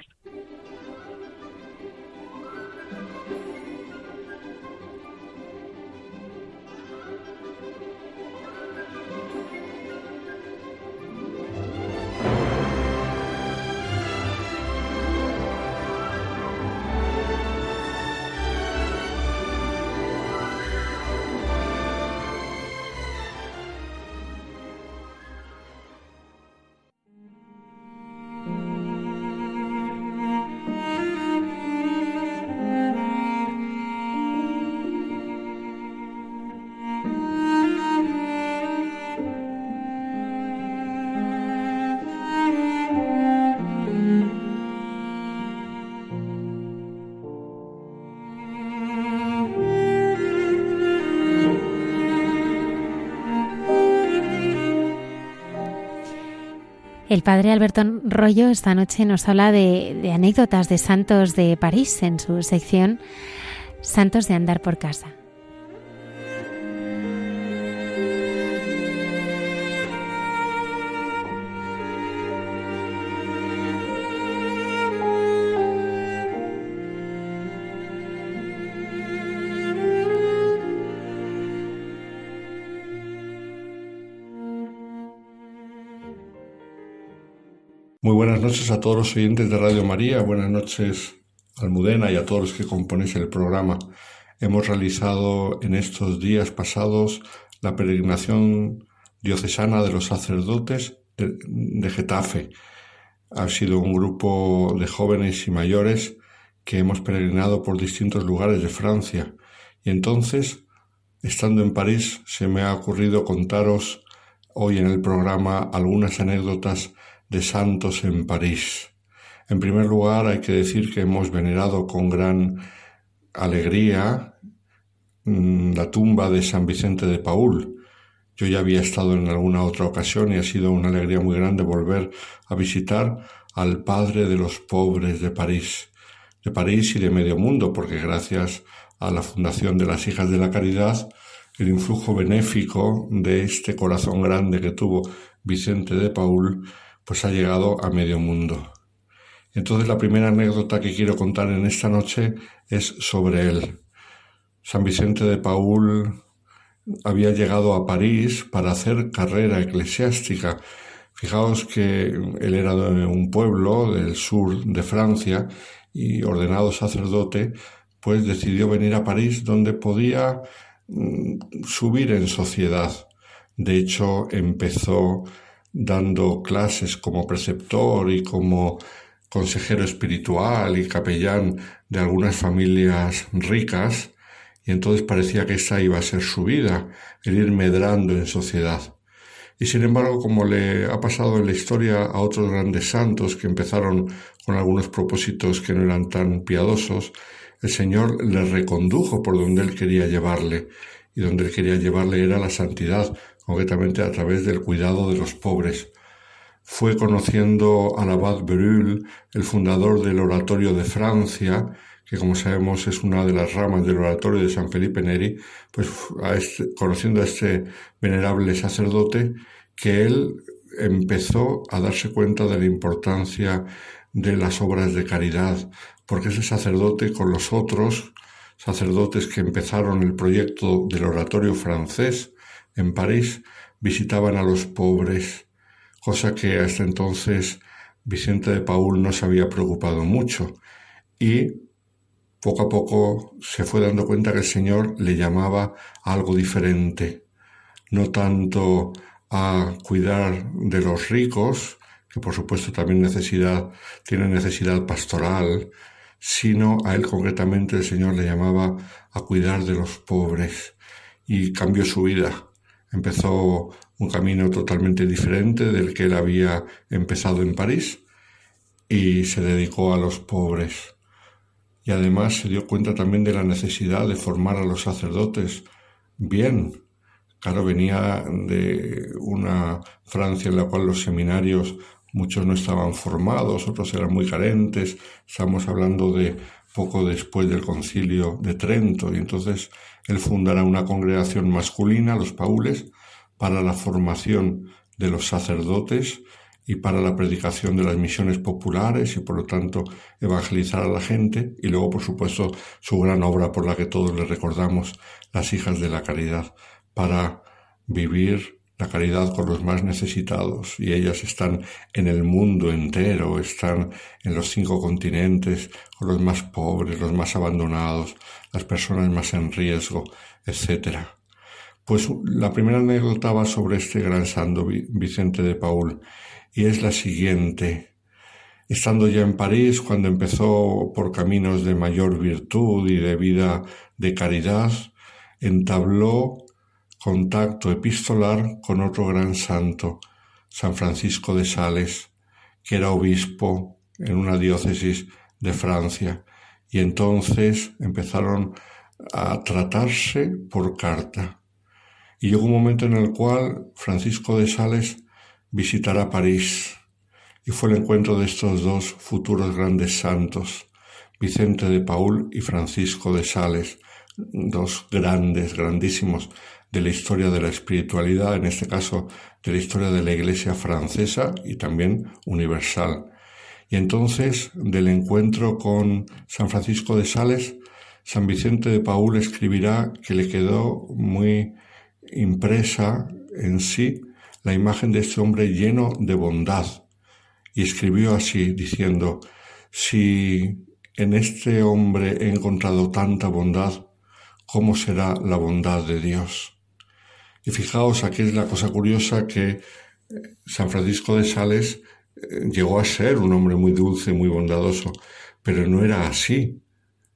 El padre Alberto Rollo esta noche nos habla de, anécdotas de santos de París en su sección Santos de andar por casa. Muy buenas noches a todos los oyentes de Radio María, buenas noches Almudena y a todos los que componéis el programa. Hemos realizado en estos días pasados la peregrinación diocesana de los sacerdotes de, Getafe. Ha sido un grupo de jóvenes y mayores que hemos peregrinado por distintos lugares de Francia. Y entonces, estando en París, se me ha ocurrido contaros hoy en el programa algunas anécdotas de santos en París. En primer lugar, hay que decir que hemos venerado con gran alegría mm, la tumba de San Vicente de Paul. Yo ya había estado en alguna otra ocasión y ha sido una alegría muy grande volver a visitar al padre de los pobres de París, de París y de medio mundo, porque gracias a la fundación de las Hijas de la Caridad, el influjo benéfico de este corazón grande que tuvo Vicente de Paul pues ha llegado a medio mundo. Entonces la primera anécdota que quiero contar en esta noche es sobre él. San Vicente de Paul había llegado a París para hacer carrera eclesiástica. Fijaos que él era de un pueblo del sur de Francia y ordenado sacerdote, pues decidió venir a París donde podía mm, subir en sociedad. De hecho, empezó dando clases como preceptor y como consejero espiritual y capellán de algunas familias ricas, y entonces parecía que esa iba a ser su vida, el ir medrando en sociedad. Y sin embargo, como le ha pasado en la historia a otros grandes santos que empezaron con algunos propósitos que no eran tan piadosos, el Señor le recondujo por donde él quería llevarle, y donde él quería llevarle era la santidad, concretamente a través del cuidado de los pobres. Fue conociendo al abad Berulle, el fundador del Oratorio de Francia, que como sabemos es una de las ramas del Oratorio de San Felipe Neri, pues este, conociendo a este venerable sacerdote, que él empezó a darse cuenta de la importancia de las obras de caridad, porque ese sacerdote con los otros sacerdotes que empezaron el proyecto del oratorio francés en París visitaban a los pobres, cosa que hasta entonces Vicente de Paul no se había preocupado mucho. Y poco a poco se fue dando cuenta que el Señor le llamaba a algo diferente, no tanto a cuidar de los ricos, que por supuesto también necesidad, tienen necesidad pastoral, sino a él concretamente el Señor le llamaba a cuidar de los pobres. Y cambió su vida. Empezó un camino totalmente diferente del que él había empezado en París y se dedicó a los pobres. Y además se dio cuenta también de la necesidad de formar a los sacerdotes bien. Claro, venía de una Francia en la cual los seminarios muchos no estaban formados, otros eran muy carentes. Estamos hablando de poco después del concilio de Trento y entonces él fundará una congregación masculina, los paules, para la formación de los sacerdotes y para la predicación de las misiones populares y por lo tanto evangelizar a la gente y luego por supuesto su gran obra por la que todos le recordamos, las hijas de la caridad, para vivir la caridad con los más necesitados y ellas están en el mundo entero, están en los cinco continentes con los más pobres, los más abandonados, las personas más en riesgo, etcétera. Pues la primera anécdota va sobre este gran santo Vicente de Paul y es la siguiente. Estando ya en París, cuando empezó por caminos de mayor virtud y de vida de caridad, entabló contacto epistolar con otro gran santo, San Francisco de Sales, que era obispo en una diócesis de Francia, y entonces empezaron a tratarse por carta. Y llegó un momento en el cual Francisco de Sales visitará París y fue el encuentro de estos dos futuros grandes santos, Vicente de Paul y Francisco de Sales, dos grandes, grandísimos de la historia de la espiritualidad, en este caso de la historia de la Iglesia francesa y también universal. Y entonces, del encuentro con San Francisco de Sales, San Vicente de Paul escribirá que le quedó muy impresa en sí la imagen de este hombre lleno de bondad. Y escribió así, diciendo, si en este hombre he encontrado tanta bondad, ¿cómo será la bondad de Dios? Y fijaos, aquí es la cosa curiosa que eh, San Francisco de Sales eh, llegó a ser un hombre muy dulce, muy bondadoso, pero no era así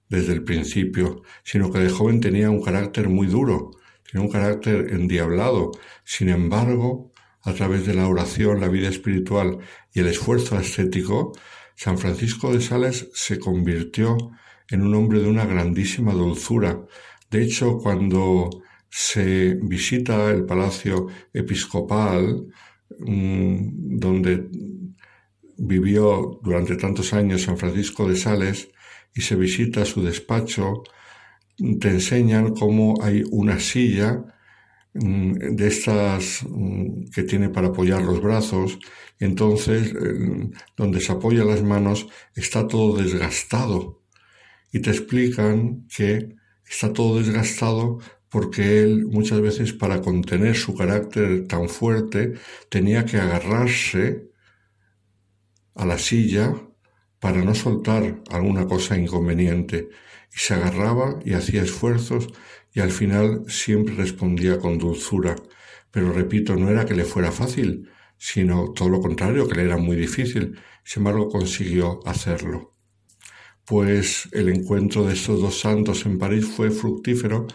desde el principio, sino que de joven tenía un carácter muy duro, tiene un carácter endiablado. Sin embargo, a través de la oración, la vida espiritual y el esfuerzo ascético, San Francisco de Sales se convirtió en un hombre de una grandísima dulzura. De hecho, cuando se visita el palacio episcopal, mm, donde vivió durante tantos años San Francisco de Sales, y se visita su despacho, te enseñan cómo hay una silla mm, de estas mm, que tiene para apoyar los brazos, entonces donde se apoya las manos está todo desgastado. Y te explican que está todo desgastado porque él muchas veces para contener su carácter tan fuerte tenía que agarrarse a la silla para no soltar alguna cosa inconveniente y se agarraba y hacía esfuerzos y al final siempre respondía con dulzura. Pero repito, no era que le fuera fácil, sino todo lo contrario, que le era muy difícil. Sin embargo, consiguió hacerlo. Pues el encuentro de estos dos santos en París fue fructífero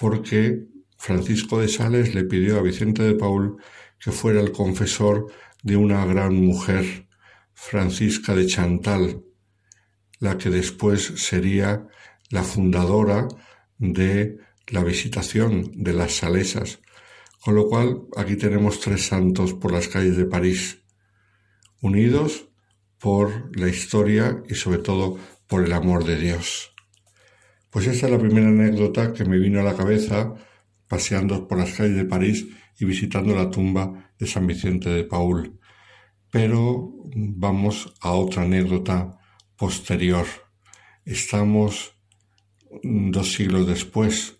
porque Francisco de Sales le pidió a Vicente de Paul que fuera el confesor de una gran mujer, Francisca de Chantal, la que después sería la fundadora de la visitación de las Salesas. Con lo cual aquí tenemos tres santos por las calles de París, unidos por la historia y sobre todo por el amor de Dios. Pues esta es la primera anécdota que me vino a la cabeza paseando por las calles de París y visitando la tumba de San Vicente de Paul. Pero vamos a otra anécdota posterior. Estamos dos siglos después,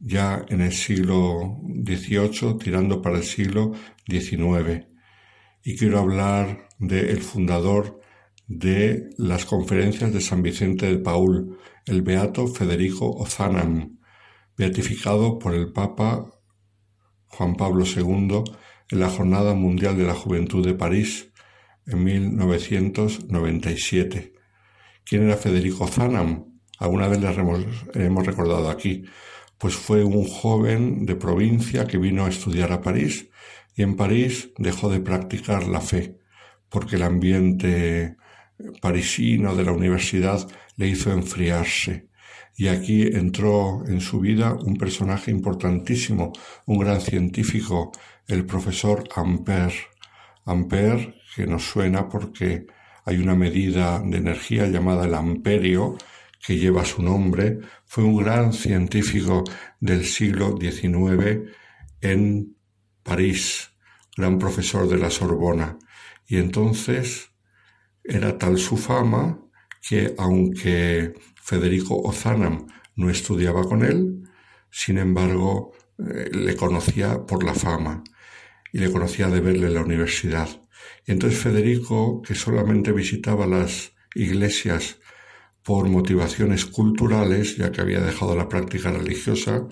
ya en el siglo XVIII, tirando para el siglo XIX. Y quiero hablar del fundador de las conferencias de San Vicente de Paul, el beato Federico Ozanam, beatificado por el Papa Juan Pablo II en la Jornada Mundial de la Juventud de París en 1997. ¿Quién era Federico Ozanam? Alguna vez le hemos recordado aquí. Pues fue un joven de provincia que vino a estudiar a París y en París dejó de practicar la fe porque el ambiente parisino de la universidad le hizo enfriarse. Y aquí entró en su vida un personaje importantísimo, un gran científico, el profesor Ampère. Ampère, que nos suena porque hay una medida de energía llamada el amperio, que lleva su nombre, fue un gran científico del siglo XIX en París, gran profesor de la Sorbona. Y entonces era tal su fama que aunque Federico Ozanam no estudiaba con él, sin embargo eh, le conocía por la fama y le conocía de verle en la universidad. Y entonces Federico, que solamente visitaba las iglesias por motivaciones culturales, ya que había dejado la práctica religiosa,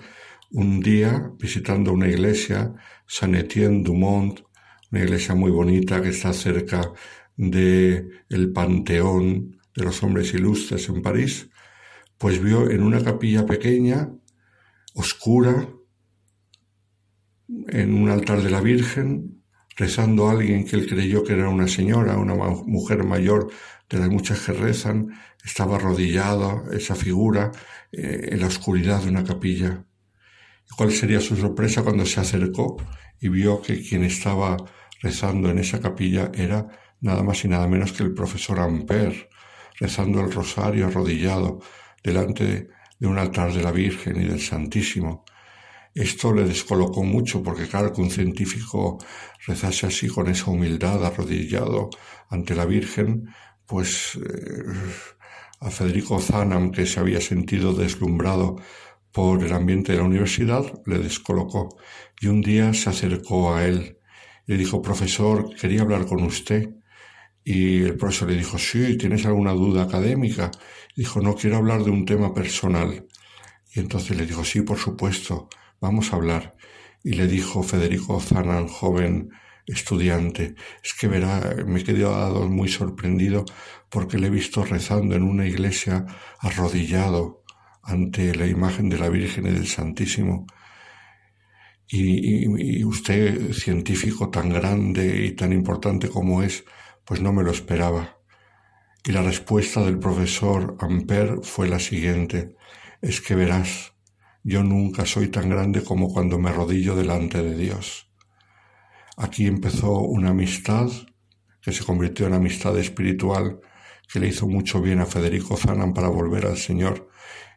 un día visitando una iglesia, Saint Etienne du Mont, una iglesia muy bonita que está cerca de el Panteón de los Hombres Ilustres en París, pues vio en una capilla pequeña, oscura, en un altar de la Virgen, rezando alguien que él creyó que era una señora, una mujer mayor de las muchas que rezan, estaba arrodillada esa figura eh, en la oscuridad de una capilla. ¿Y cuál sería su sorpresa cuando se acercó y vio que quien estaba rezando en esa capilla era nada más y nada menos que el profesor Ampère, rezando el rosario arrodillado delante de un altar de la Virgen y del Santísimo. Esto le descolocó mucho porque claro que un científico rezase así con esa humildad arrodillado ante la Virgen, pues eh, a Federico Zanam, que se había sentido deslumbrado por el ambiente de la universidad, le descolocó y un día se acercó a él y le dijo, profesor, quería hablar con usted. Y el profesor le dijo, sí, ¿tienes alguna duda académica? dijo, no, quiero hablar de un tema personal. Y entonces le dijo, sí, por supuesto, vamos a hablar. Y le dijo Federico Zanan, joven estudiante, es que verá, me he quedado muy sorprendido porque le he visto rezando en una iglesia arrodillado ante la imagen de la Virgen y del Santísimo. Y, y, usted, científico tan grande y tan importante como es, pues no me lo esperaba. Y la respuesta del profesor Ampère fue la siguiente, es que verás, yo nunca soy tan grande como cuando me arrodillo delante de Dios. Aquí empezó una amistad que se convirtió en amistad espiritual que le hizo mucho bien a Federico Zanan para volver al Señor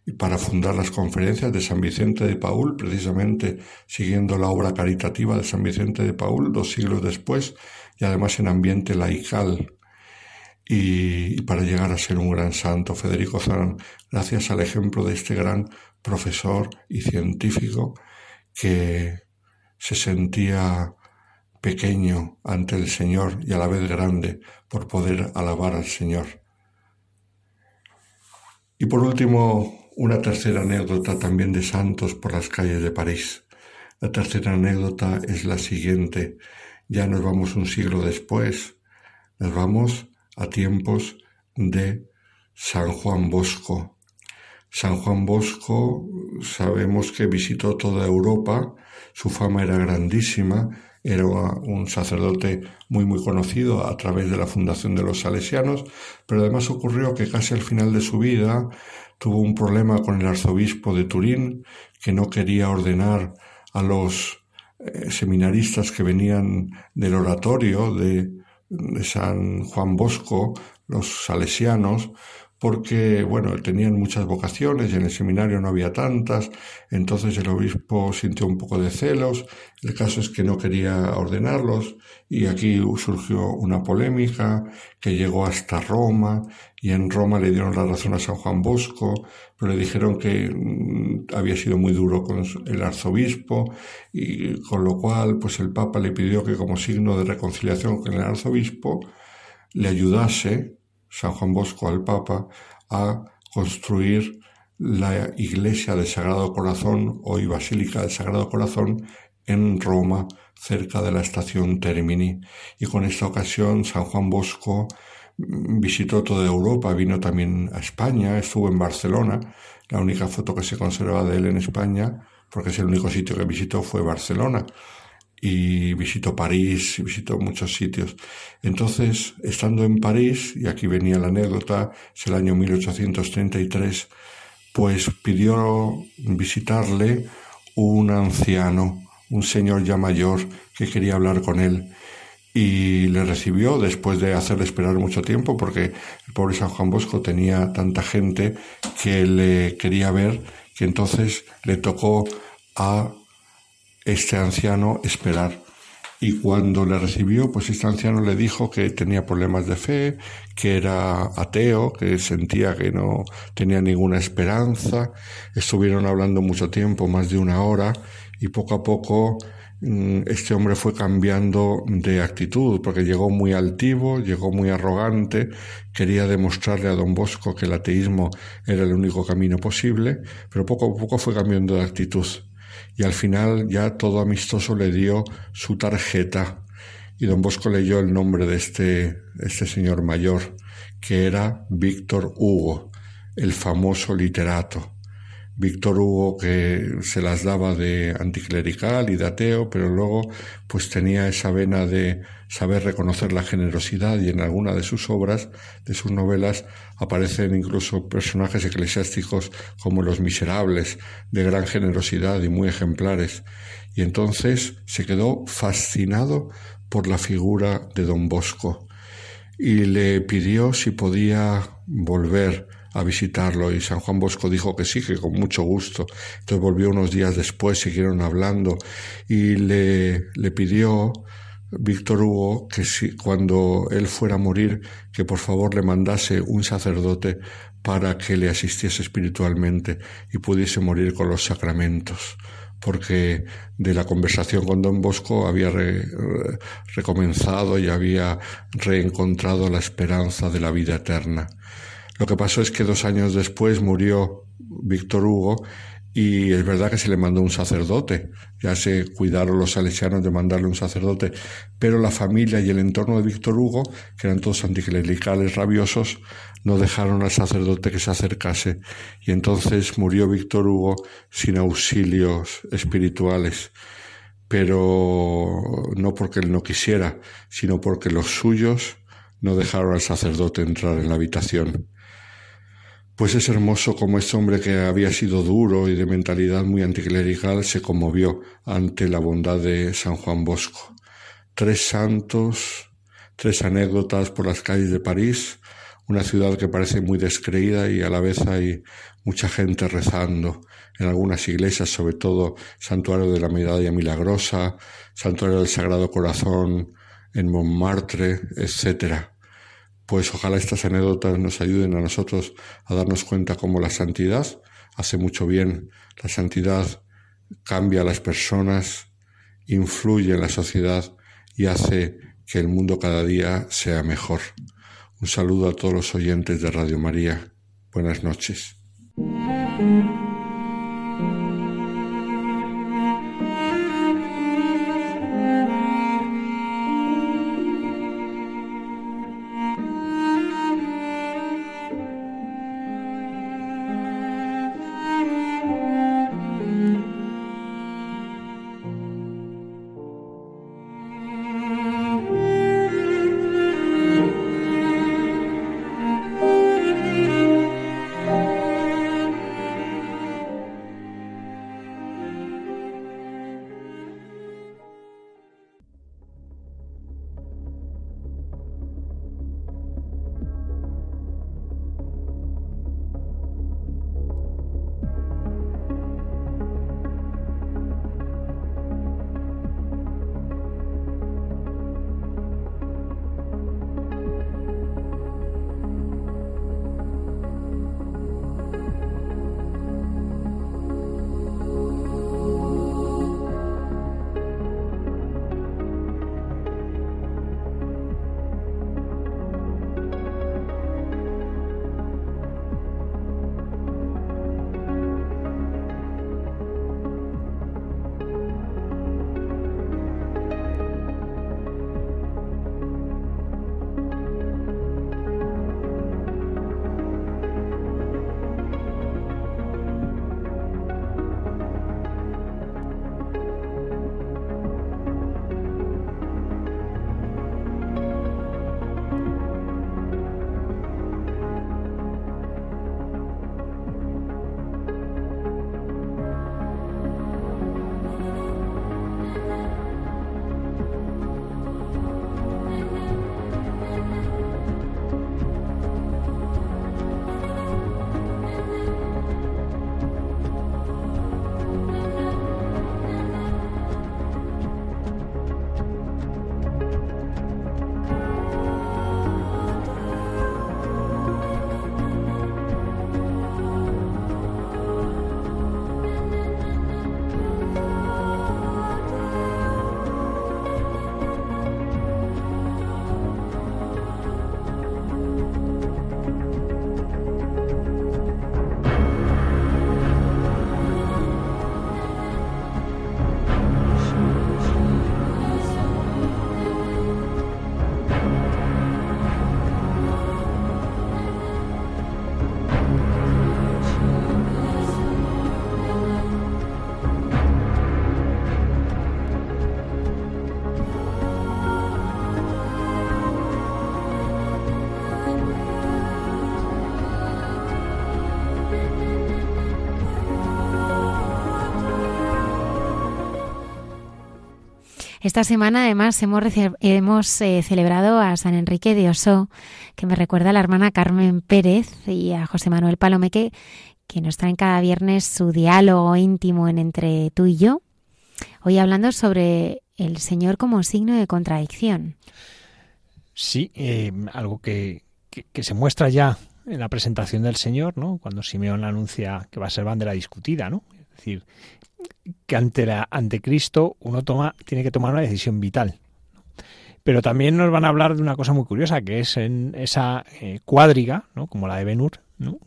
y para fundar las conferencias de San Vicente de Paul, precisamente siguiendo la obra caritativa de San Vicente de Paul dos siglos después, y además en ambiente laical. Y, para llegar a ser un gran santo, Federico Zan, gracias al ejemplo de este gran profesor y científico que se sentía pequeño ante el Señor y a la vez grande por poder alabar al Señor. Y por último, una tercera anécdota también de santos por las calles de París. La tercera anécdota es la siguiente. Ya nos vamos un siglo después, nos vamos a tiempos de San Juan Bosco. San Juan Bosco sabemos que visitó toda Europa, su fama era grandísima, era un sacerdote muy muy conocido a través de la fundación de los salesianos, pero además ocurrió que casi al final de su vida tuvo un problema con el arzobispo de Turín, que no quería ordenar a los eh, seminaristas que venían del oratorio de San Juan Bosco, los salesianos, porque, bueno, tenían muchas vocaciones y en el seminario no había tantas, entonces el obispo sintió un poco de celos, el caso es que no quería ordenarlos y aquí surgió una polémica que llegó hasta Roma y en Roma le dieron la razón a San Juan Bosco, pero le dijeron que mm, había sido muy duro con el arzobispo y con lo cual pues el Papa le pidió que como signo de reconciliación con el arzobispo le ayudase San Juan Bosco al Papa a construir la iglesia del Sagrado Corazón, hoy Basílica del Sagrado Corazón, en Roma, cerca de la estación Termini. Y con esta ocasión San Juan Bosco visitó toda Europa, vino también a España, estuvo en Barcelona, la única foto que se conserva de él en España, porque es el único sitio que visitó fue Barcelona. Y visitó París, y visitó muchos sitios. Entonces, estando en París, y aquí venía la anécdota, es el año 1833, pues pidió visitarle un anciano, un señor ya mayor que quería hablar con él y le recibió después de hacerle esperar mucho tiempo porque el pobre San Juan Bosco tenía tanta gente que le quería ver que entonces le tocó a este anciano esperar. Y cuando le recibió, pues este anciano le dijo que tenía problemas de fe, que era ateo, que sentía que no tenía ninguna esperanza. Estuvieron hablando mucho tiempo, más de una hora, y poco a poco este hombre fue cambiando de actitud, porque llegó muy altivo, llegó muy arrogante, quería demostrarle a don Bosco que el ateísmo era el único camino posible, pero poco a poco fue cambiando de actitud y al final ya todo amistoso le dio su tarjeta y don Bosco leyó el nombre de este, este señor mayor, que era Víctor Hugo, el famoso literato. Víctor Hugo que se las daba de anticlerical y de ateo, pero luego pues tenía esa vena de saber reconocer la generosidad y en alguna de sus obras, de sus novelas, aparecen incluso personajes eclesiásticos como los miserables, de gran generosidad y muy ejemplares. Y entonces se quedó fascinado por la figura de don Bosco y le pidió si podía volver a visitarlo y San Juan Bosco dijo que sí, que con mucho gusto. Entonces volvió unos días después, siguieron hablando y le, le pidió Víctor Hugo que si, cuando él fuera a morir, que por favor le mandase un sacerdote para que le asistiese espiritualmente y pudiese morir con los sacramentos porque de la conversación con don Bosco había recomenzado y había reencontrado la esperanza de la vida eterna. Lo que pasó es que dos años después murió Víctor Hugo y es verdad que se le mandó un sacerdote. Ya se cuidaron los salesianos de mandarle un sacerdote, pero la familia y el entorno de Víctor Hugo, que eran todos anticlericales rabiosos, no dejaron al sacerdote que se acercase. Y entonces murió Víctor Hugo sin auxilios espirituales pero no porque él no quisiera, sino porque los suyos no dejaron al sacerdote entrar en la habitación pues es hermoso como este hombre que había sido duro y de mentalidad muy anticlerical se conmovió ante la bondad de San Juan Bosco. Tres santos, tres anécdotas por las calles de París, una ciudad que parece muy descreída y a la vez hay mucha gente rezando en algunas iglesias, sobre todo Santuario de la Medalla Milagrosa, Santuario del Sagrado Corazón en Montmartre, etcétera pues ojalá estas anécdotas nos ayuden a nosotros a darnos cuenta cómo la santidad hace mucho bien. La santidad cambia a las personas, influye en la sociedad y hace que el mundo cada día sea mejor. Un saludo a todos los oyentes de Radio María. Buenas noches. Esta semana además hemos, eh, celebrado a San Enrique de Oso, que me recuerda a la hermana Carmen Pérez y a José Manuel Palomeque, que nos traen cada viernes su diálogo íntimo en entre tú y yo. Hoy hablando sobre el Señor como signo de contradicción. Sí, eh, algo que, que, se muestra ya en la presentación del Señor, ¿no? Cuando Simeón anuncia que va a ser bandera discutida, ¿no? Es decir, que ante, la, ante Cristo uno toma, tiene que tomar una decisión vital. Pero también nos van a hablar de una cosa muy curiosa, que es en esa eh, cuadriga, ¿no? como la de Benur,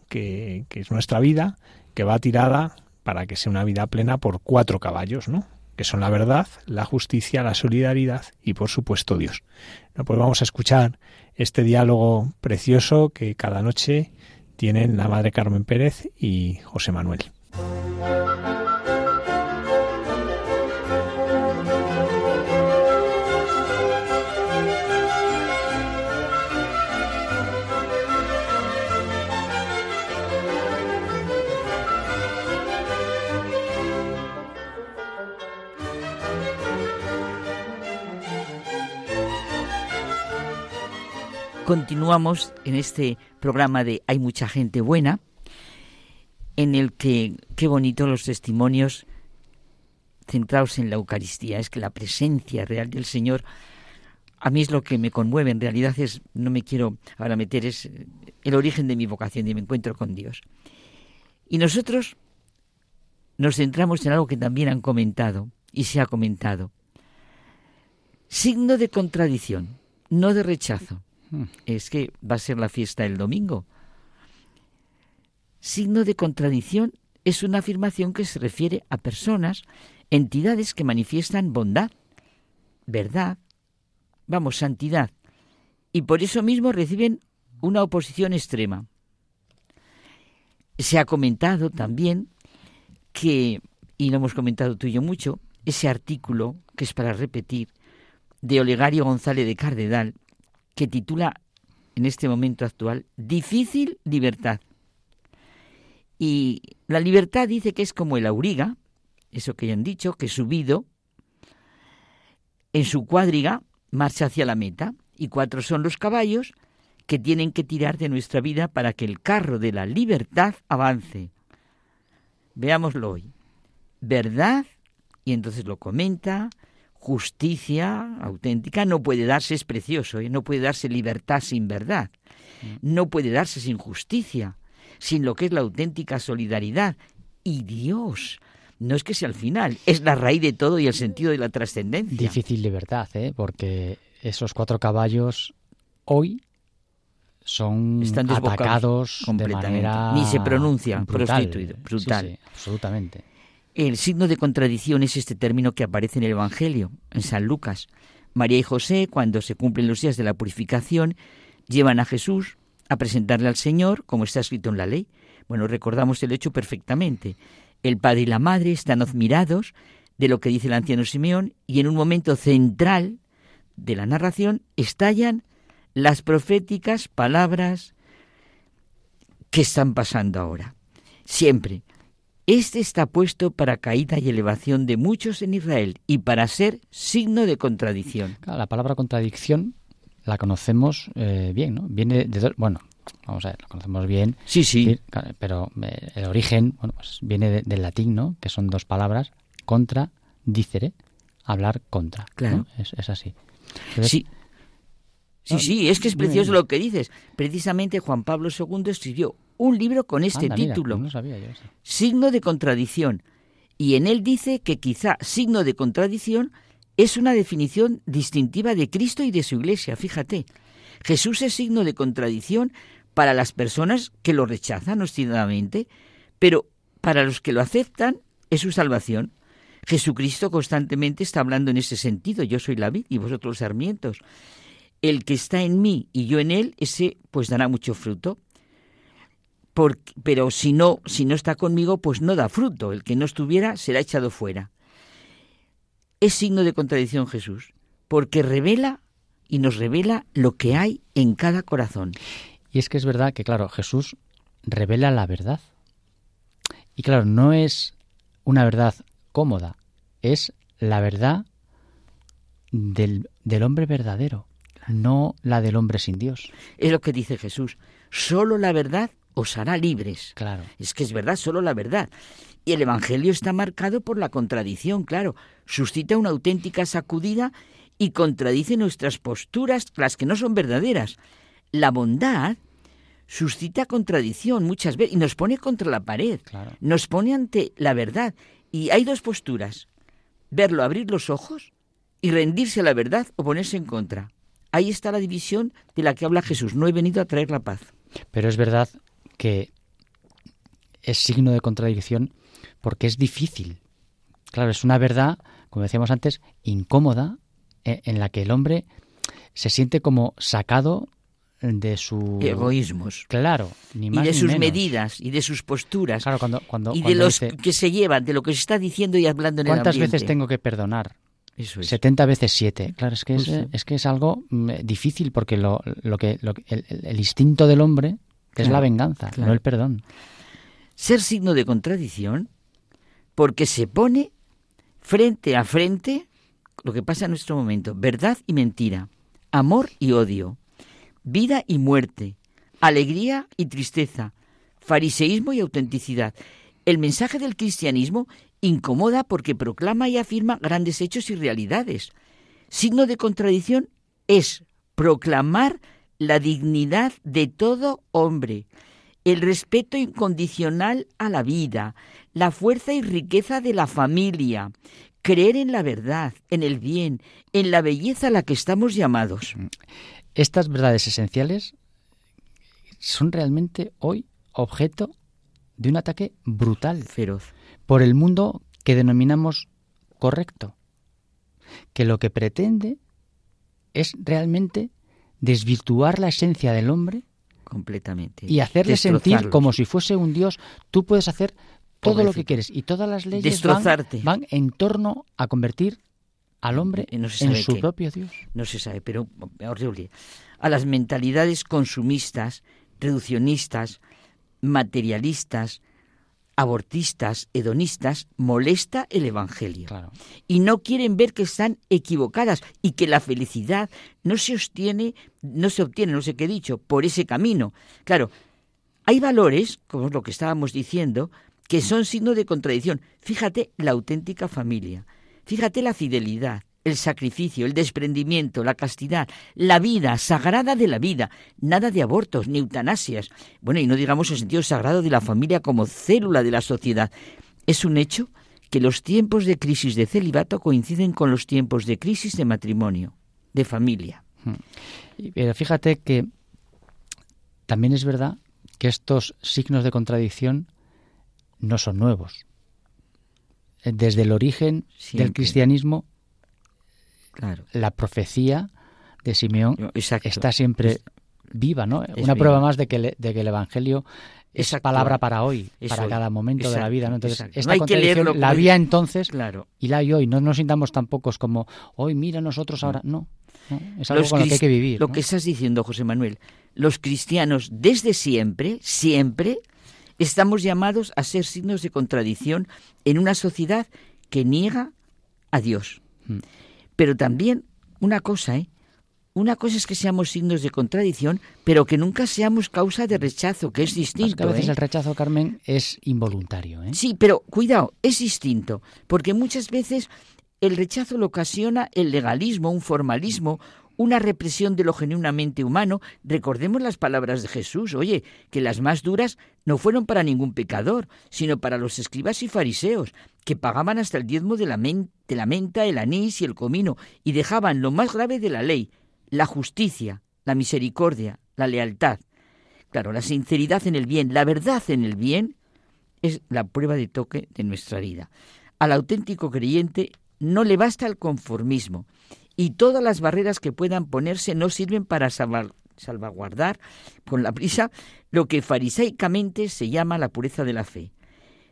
que, que, es nuestra vida, que va tirada para que sea una vida plena por cuatro caballos, ¿no? que son la verdad, la justicia, la solidaridad y por supuesto Dios. ¿No? Pues vamos a escuchar este diálogo precioso que cada noche tienen la Madre Carmen Pérez y José Manuel. Continuamos en este programa de Hay mucha gente buena, en el que, qué bonito los testimonios centrados en la Eucaristía. Es que la presencia real del Señor, a mí es lo que me conmueve. En realidad es, no me quiero ahora meter, es el origen de mi vocación y me encuentro con Dios. Y nosotros nos centramos en algo que también han comentado y se ha comentado. Signo de contradicción, no de rechazo. Es que va a ser la fiesta el domingo. Signo de contradicción es una afirmación que se refiere a personas, entidades que manifiestan bondad, verdad, vamos, santidad, y por eso mismo reciben una oposición extrema. Se ha comentado también que, y lo hemos comentado tú y yo mucho, ese artículo, que es para repetir, de Olegario González de Cardedal, que titula en este momento actual Difícil libertad. Y la libertad dice que es como el auriga, eso que ya han dicho, que subido en su cuadriga marcha hacia la meta, y cuatro son los caballos que tienen que tirar de nuestra vida para que el carro de la libertad avance. Veámoslo hoy. Verdad, y entonces lo comenta, justicia auténtica no puede darse, es precioso, ¿eh? no puede darse libertad sin verdad, mm. no puede darse sin justicia, sin lo que es la auténtica solidaridad. Y Dios, no es que sea el final, es la raíz de todo y el sentido de la trascendencia. Difícil libertad, ¿eh? porque esos cuatro caballos hoy son Están atacados de manera ni se pronuncia prostituido brutal absolutamente el signo de contradicción es este término que aparece en el Evangelio en San Lucas María y José cuando se cumplen los días de la purificación llevan a Jesús a presentarle al Señor como está escrito en la ley bueno recordamos el hecho perfectamente el padre y la madre están admirados de lo que dice el anciano Simeón y en un momento central de la narración estallan las proféticas palabras que están pasando ahora. Siempre. Este está puesto para caída y elevación de muchos en Israel y para ser signo de contradicción. la palabra contradicción la conocemos eh, bien, ¿no? Viene de, bueno, vamos a ver, la conocemos bien. Sí, sí. Pero eh, el origen, bueno, pues viene del latín, ¿no? Que son dos palabras, contra, dicere, hablar contra. Claro. Es, así. sí. Sí, sí, es que es precioso lo que dices. Precisamente Juan Pablo II escribió un libro con este título, Signo de contradicción, y en él dice que quizá signo de contradicción es una definición distintiva de Cristo y de su Iglesia, fíjate. Jesús es signo de contradicción para las personas que lo rechazan obstinadamente, pero para los que lo aceptan es su salvación. Jesucristo constantemente está hablando en ese sentido, yo soy la vid y vosotros los sarmientos el que está en mí y yo en él, ese pues dará mucho fruto. Pero si no, si no está conmigo, pues no da fruto. El que no estuviera será echado fuera. Es signo de contradicción Jesús, porque revela y nos revela lo que hay en cada corazón. Y es que es verdad que, claro, Jesús revela la verdad. Y claro, no es una verdad cómoda, es la verdad del, del hombre verdadero no la del hombre sin Dios. Es lo que dice Jesús. Solo la verdad os hará libres. Claro. Es que es verdad, solo la verdad. Y el Evangelio está marcado por la contradicción, claro. Suscita una auténtica sacudida y contradice nuestras posturas, las que no son verdaderas. La bondad suscita contradicción muchas veces y nos pone contra la pared. Nos pone ante la verdad. Y hay dos posturas. Verlo, abrir los ojos y rendirse a la verdad o ponerse en contra. Ahí está la división de la que habla Jesús. No he venido a traer la paz. Pero es verdad que es signo de contradicción porque es difícil. Claro, es una verdad, como decíamos antes, incómoda, eh, en la que el hombre se siente como sacado de su egoísmos. Claro ni más y de sus medidas y de sus posturas. Claro cuando cuando y de los que se llevan de lo que se está diciendo y hablando en el ambiente cuántas veces tengo que perdonar 70 veces 7. Claro, es que es, es, que es algo mm, difícil porque lo, lo que, el, instinto del hombre es la venganza, no el perdón. Ser signo de contradicción porque se pone frente a frente lo que pasa en nuestro momento, verdad y mentira, amor y odio, vida y muerte, alegría y tristeza, fariseísmo y autenticidad. El mensaje del cristianismo incomoda porque proclama y afirma grandes hechos y realidades. Signo de contradicción es proclamar la dignidad de todo hombre el respeto incondicional a la vida, la fuerza y riqueza de la familia, creer en la verdad, en el bien, en la belleza a la que estamos llamados. Estas verdades esenciales son realmente hoy objeto de un ataque brutal, feroz, por el mundo que denominamos correcto, que lo que pretende es realmente desvirtuar la esencia del hombre completamente y hacerle sentir como si fuese un dios. Tú puedes hacer todo lo que quieres y todas las leyes van, en torno a convertir al hombre en su propio dios. No se sabe, pero horrible. A las mentalidades consumistas, reduccionistas, materialistas, abortistas, hedonistas, molesta el Evangelio. Y no quieren ver que están equivocadas y que la felicidad no se obtiene, no se obtiene, no sé qué he dicho, por ese camino. Claro, hay valores, como es lo que estábamos diciendo, que son signo de contradicción. Fíjate la auténtica familia, fíjate la fidelidad, el sacrificio, el desprendimiento, la castidad, la vida sagrada de la vida, nada de abortos ni eutanasias. Bueno, y no digamos el sentido sagrado de la familia como célula de la sociedad. Es un hecho que los tiempos de crisis de celibato coinciden con los tiempos de crisis de matrimonio, de familia. Hmm. Pero fíjate que también es verdad que estos signos de contradicción no son nuevos. Desde el origen del cristianismo la profecía de Simeón está siempre viva, ¿no? Una prueba más de que, de que el Evangelio es palabra para hoy, para cada momento de la vida. ¿no? Entonces, esta contradicción la había entonces y la hay hoy. No nos sintamos tan pocos como, hoy mira nosotros ahora. No, es algo con lo que hay que vivir. Lo que estás diciendo, José Manuel, los cristianos desde siempre, siempre, estamos llamados a ser signos de contradicción en una sociedad que niega a Dios. Hmm. Pero también una cosa, ¿eh? Una cosa es que seamos signos de contradicción, pero que nunca seamos causa de rechazo, que es distinto. a veces ¿eh? el rechazo, Carmen, es involuntario. ¿eh? Sí, pero cuidado, es distinto, porque muchas veces el rechazo lo ocasiona el legalismo, un formalismo, una represión de lo genuinamente humano. Recordemos las palabras de Jesús, oye, que las más duras no fueron para ningún pecador, sino para los escribas y fariseos, que pagaban hasta el diezmo de la, menta, el anís y el comino, y dejaban lo más grave de la ley, la justicia, la misericordia, la lealtad. Claro, la sinceridad en el bien, la verdad en el bien, es la prueba de toque de nuestra vida. Al auténtico creyente no le basta el conformismo, y todas las barreras que puedan ponerse no sirven para salvaguardar con la prisa lo que farisaicamente se llama la pureza de la fe.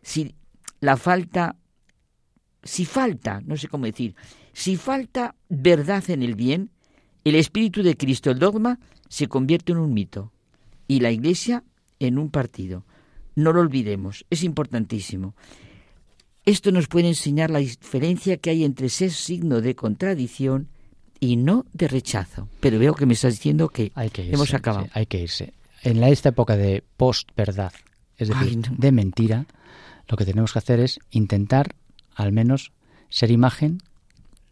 Si la falta, si falta, no sé cómo decir, si falta verdad en el bien, el espíritu de Cristo, el dogma, se convierte en un mito y la Iglesia en un partido. No lo olvidemos, es importantísimo. Esto nos puede enseñar la diferencia que hay entre ser signo de contradicción y no de rechazo. Pero veo que me estás diciendo que, hay que hemos acabado. hay que irse. En esta época de post-verdad, es decir, de mentira, lo que tenemos que hacer es intentar, al menos, ser imagen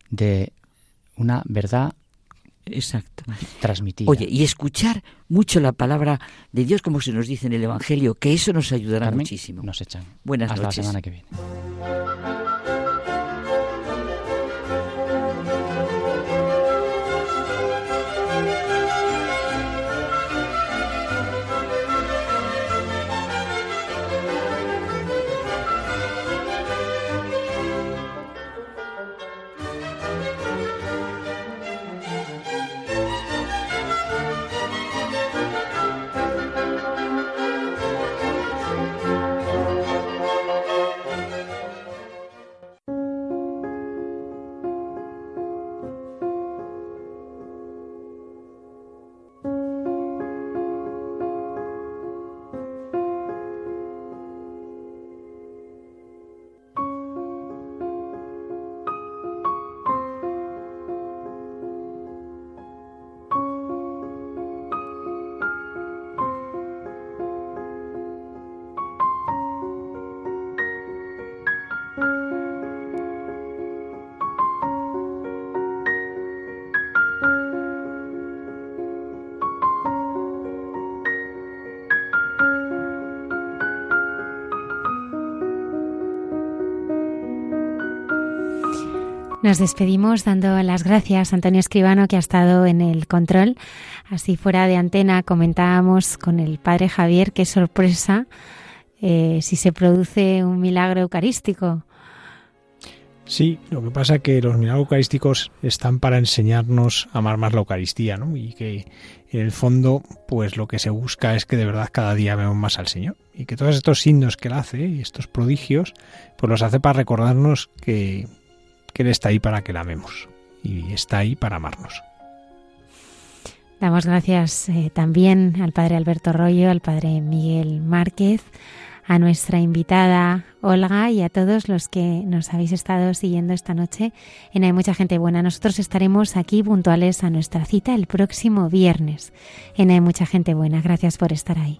de una verdad Exacto. Transmitida. Oye, y escuchar mucho la palabra de Dios, como se nos dice en el Evangelio, que eso nos ayudará muchísimo. Nos echan. Buenas Hasta noches. la semana que viene. Nos despedimos dando las gracias a Antonio Escribano que ha estado en el control. Así fuera de antena comentábamos con el padre Javier qué sorpresa eh, si se produce un milagro eucarístico. Sí, lo que pasa es que los milagros eucarísticos están para enseñarnos a amar más la Eucaristía, ¿no? Y que en el fondo, pues lo que se busca es que de verdad cada día veamos más al Señor. Y que todos estos signos que Él hace y estos prodigios, pues los hace para recordarnos que, que Él está ahí para que la amemos y está ahí para amarnos. Damos gracias eh, también al Padre Alberto Rollo, al Padre Miguel Márquez, a nuestra invitada Olga y a todos los que nos habéis estado siguiendo esta noche en Hay mucha gente buena. Nosotros estaremos aquí puntuales a nuestra cita el próximo viernes en Hay mucha gente buena. Gracias por estar ahí.